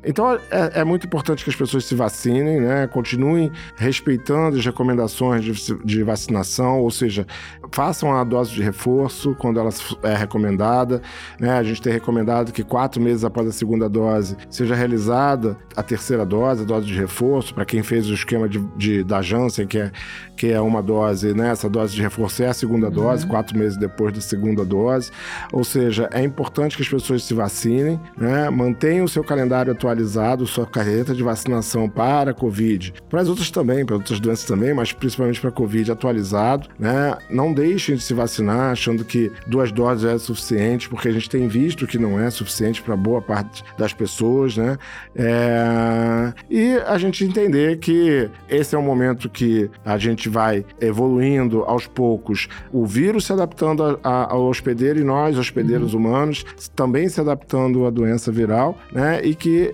Então é, é, muito importante que as pessoas se vacinem, né? Continuem respeitando as recomendações de, de, vacinação, ou seja, façam a dose de reforço quando ela é recomendada. Né? A gente tem recomendado que quatro meses após a segunda dose seja realizada a terceira dose, a dose de reforço, para quem fez o esquema de, de, da Janssen, que é, que é uma dose, né? Essa dose de reforço é a segunda uhum. dose, quatro meses depois da segunda dose. Ou seja, é importante que as pessoas se vacinem, né? Mantenham o seu calendário atualizado atualizado sua carreta de vacinação para a Covid, para as outras também, para outras doenças também, mas principalmente para a Covid atualizado, né? Não deixem de se vacinar achando que duas doses é suficiente, porque a gente tem visto que não é suficiente para boa parte das pessoas, né? É... E a gente entender que esse é um momento que a gente vai evoluindo aos poucos, o vírus se adaptando a, a, ao hospedeiro e nós, hospedeiros uhum. humanos, também se adaptando à doença viral, né? E que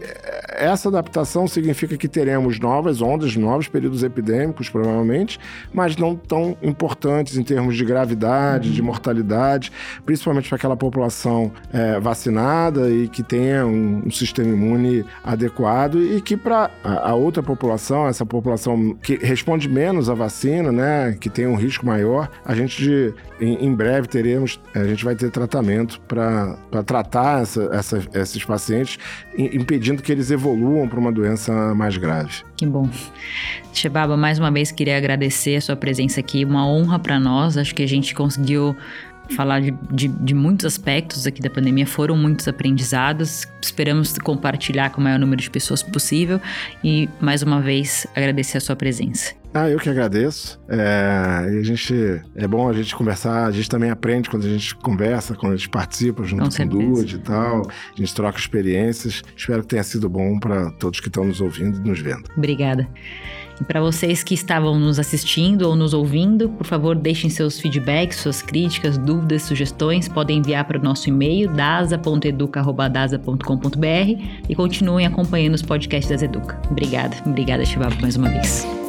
essa adaptação significa que teremos novas ondas, novos períodos epidêmicos, provavelmente, mas não tão importantes em termos de gravidade, de mortalidade, principalmente para aquela população é, vacinada e que tenha um, um, sistema imune adequado e que para a, a, outra população, essa população que responde menos à vacina, né, que tem um risco maior, a gente em, em breve teremos, a gente vai ter tratamento para tratar essa, essa, esses pacientes, impedindo que eles evoluam para uma doença mais grave. Que bom. Shebaba, mais uma vez queria agradecer a sua presença aqui, uma honra para nós. Acho que a gente conseguiu falar de, de, de, muitos aspectos aqui da pandemia, foram muitos aprendizados. Esperamos compartilhar com o maior número de pessoas possível e, mais uma vez, agradecer a sua presença. Ah, eu que agradeço. É, e a gente é bom a gente conversar, a gente também aprende quando a gente conversa, quando a gente participa junto com, com o Dude e tal. A gente troca experiências. Espero que tenha sido bom para todos que estão nos ouvindo e nos vendo. Obrigada. E para vocês que estavam nos assistindo ou nos ouvindo, por favor, deixem seus feedbacks, suas críticas, dúvidas, sugestões. Podem enviar para o nosso e-mail dasa.educa.dasa.com.br e continuem acompanhando os podcasts das Educa. Obrigada, obrigada, Chibabo, mais uma vez.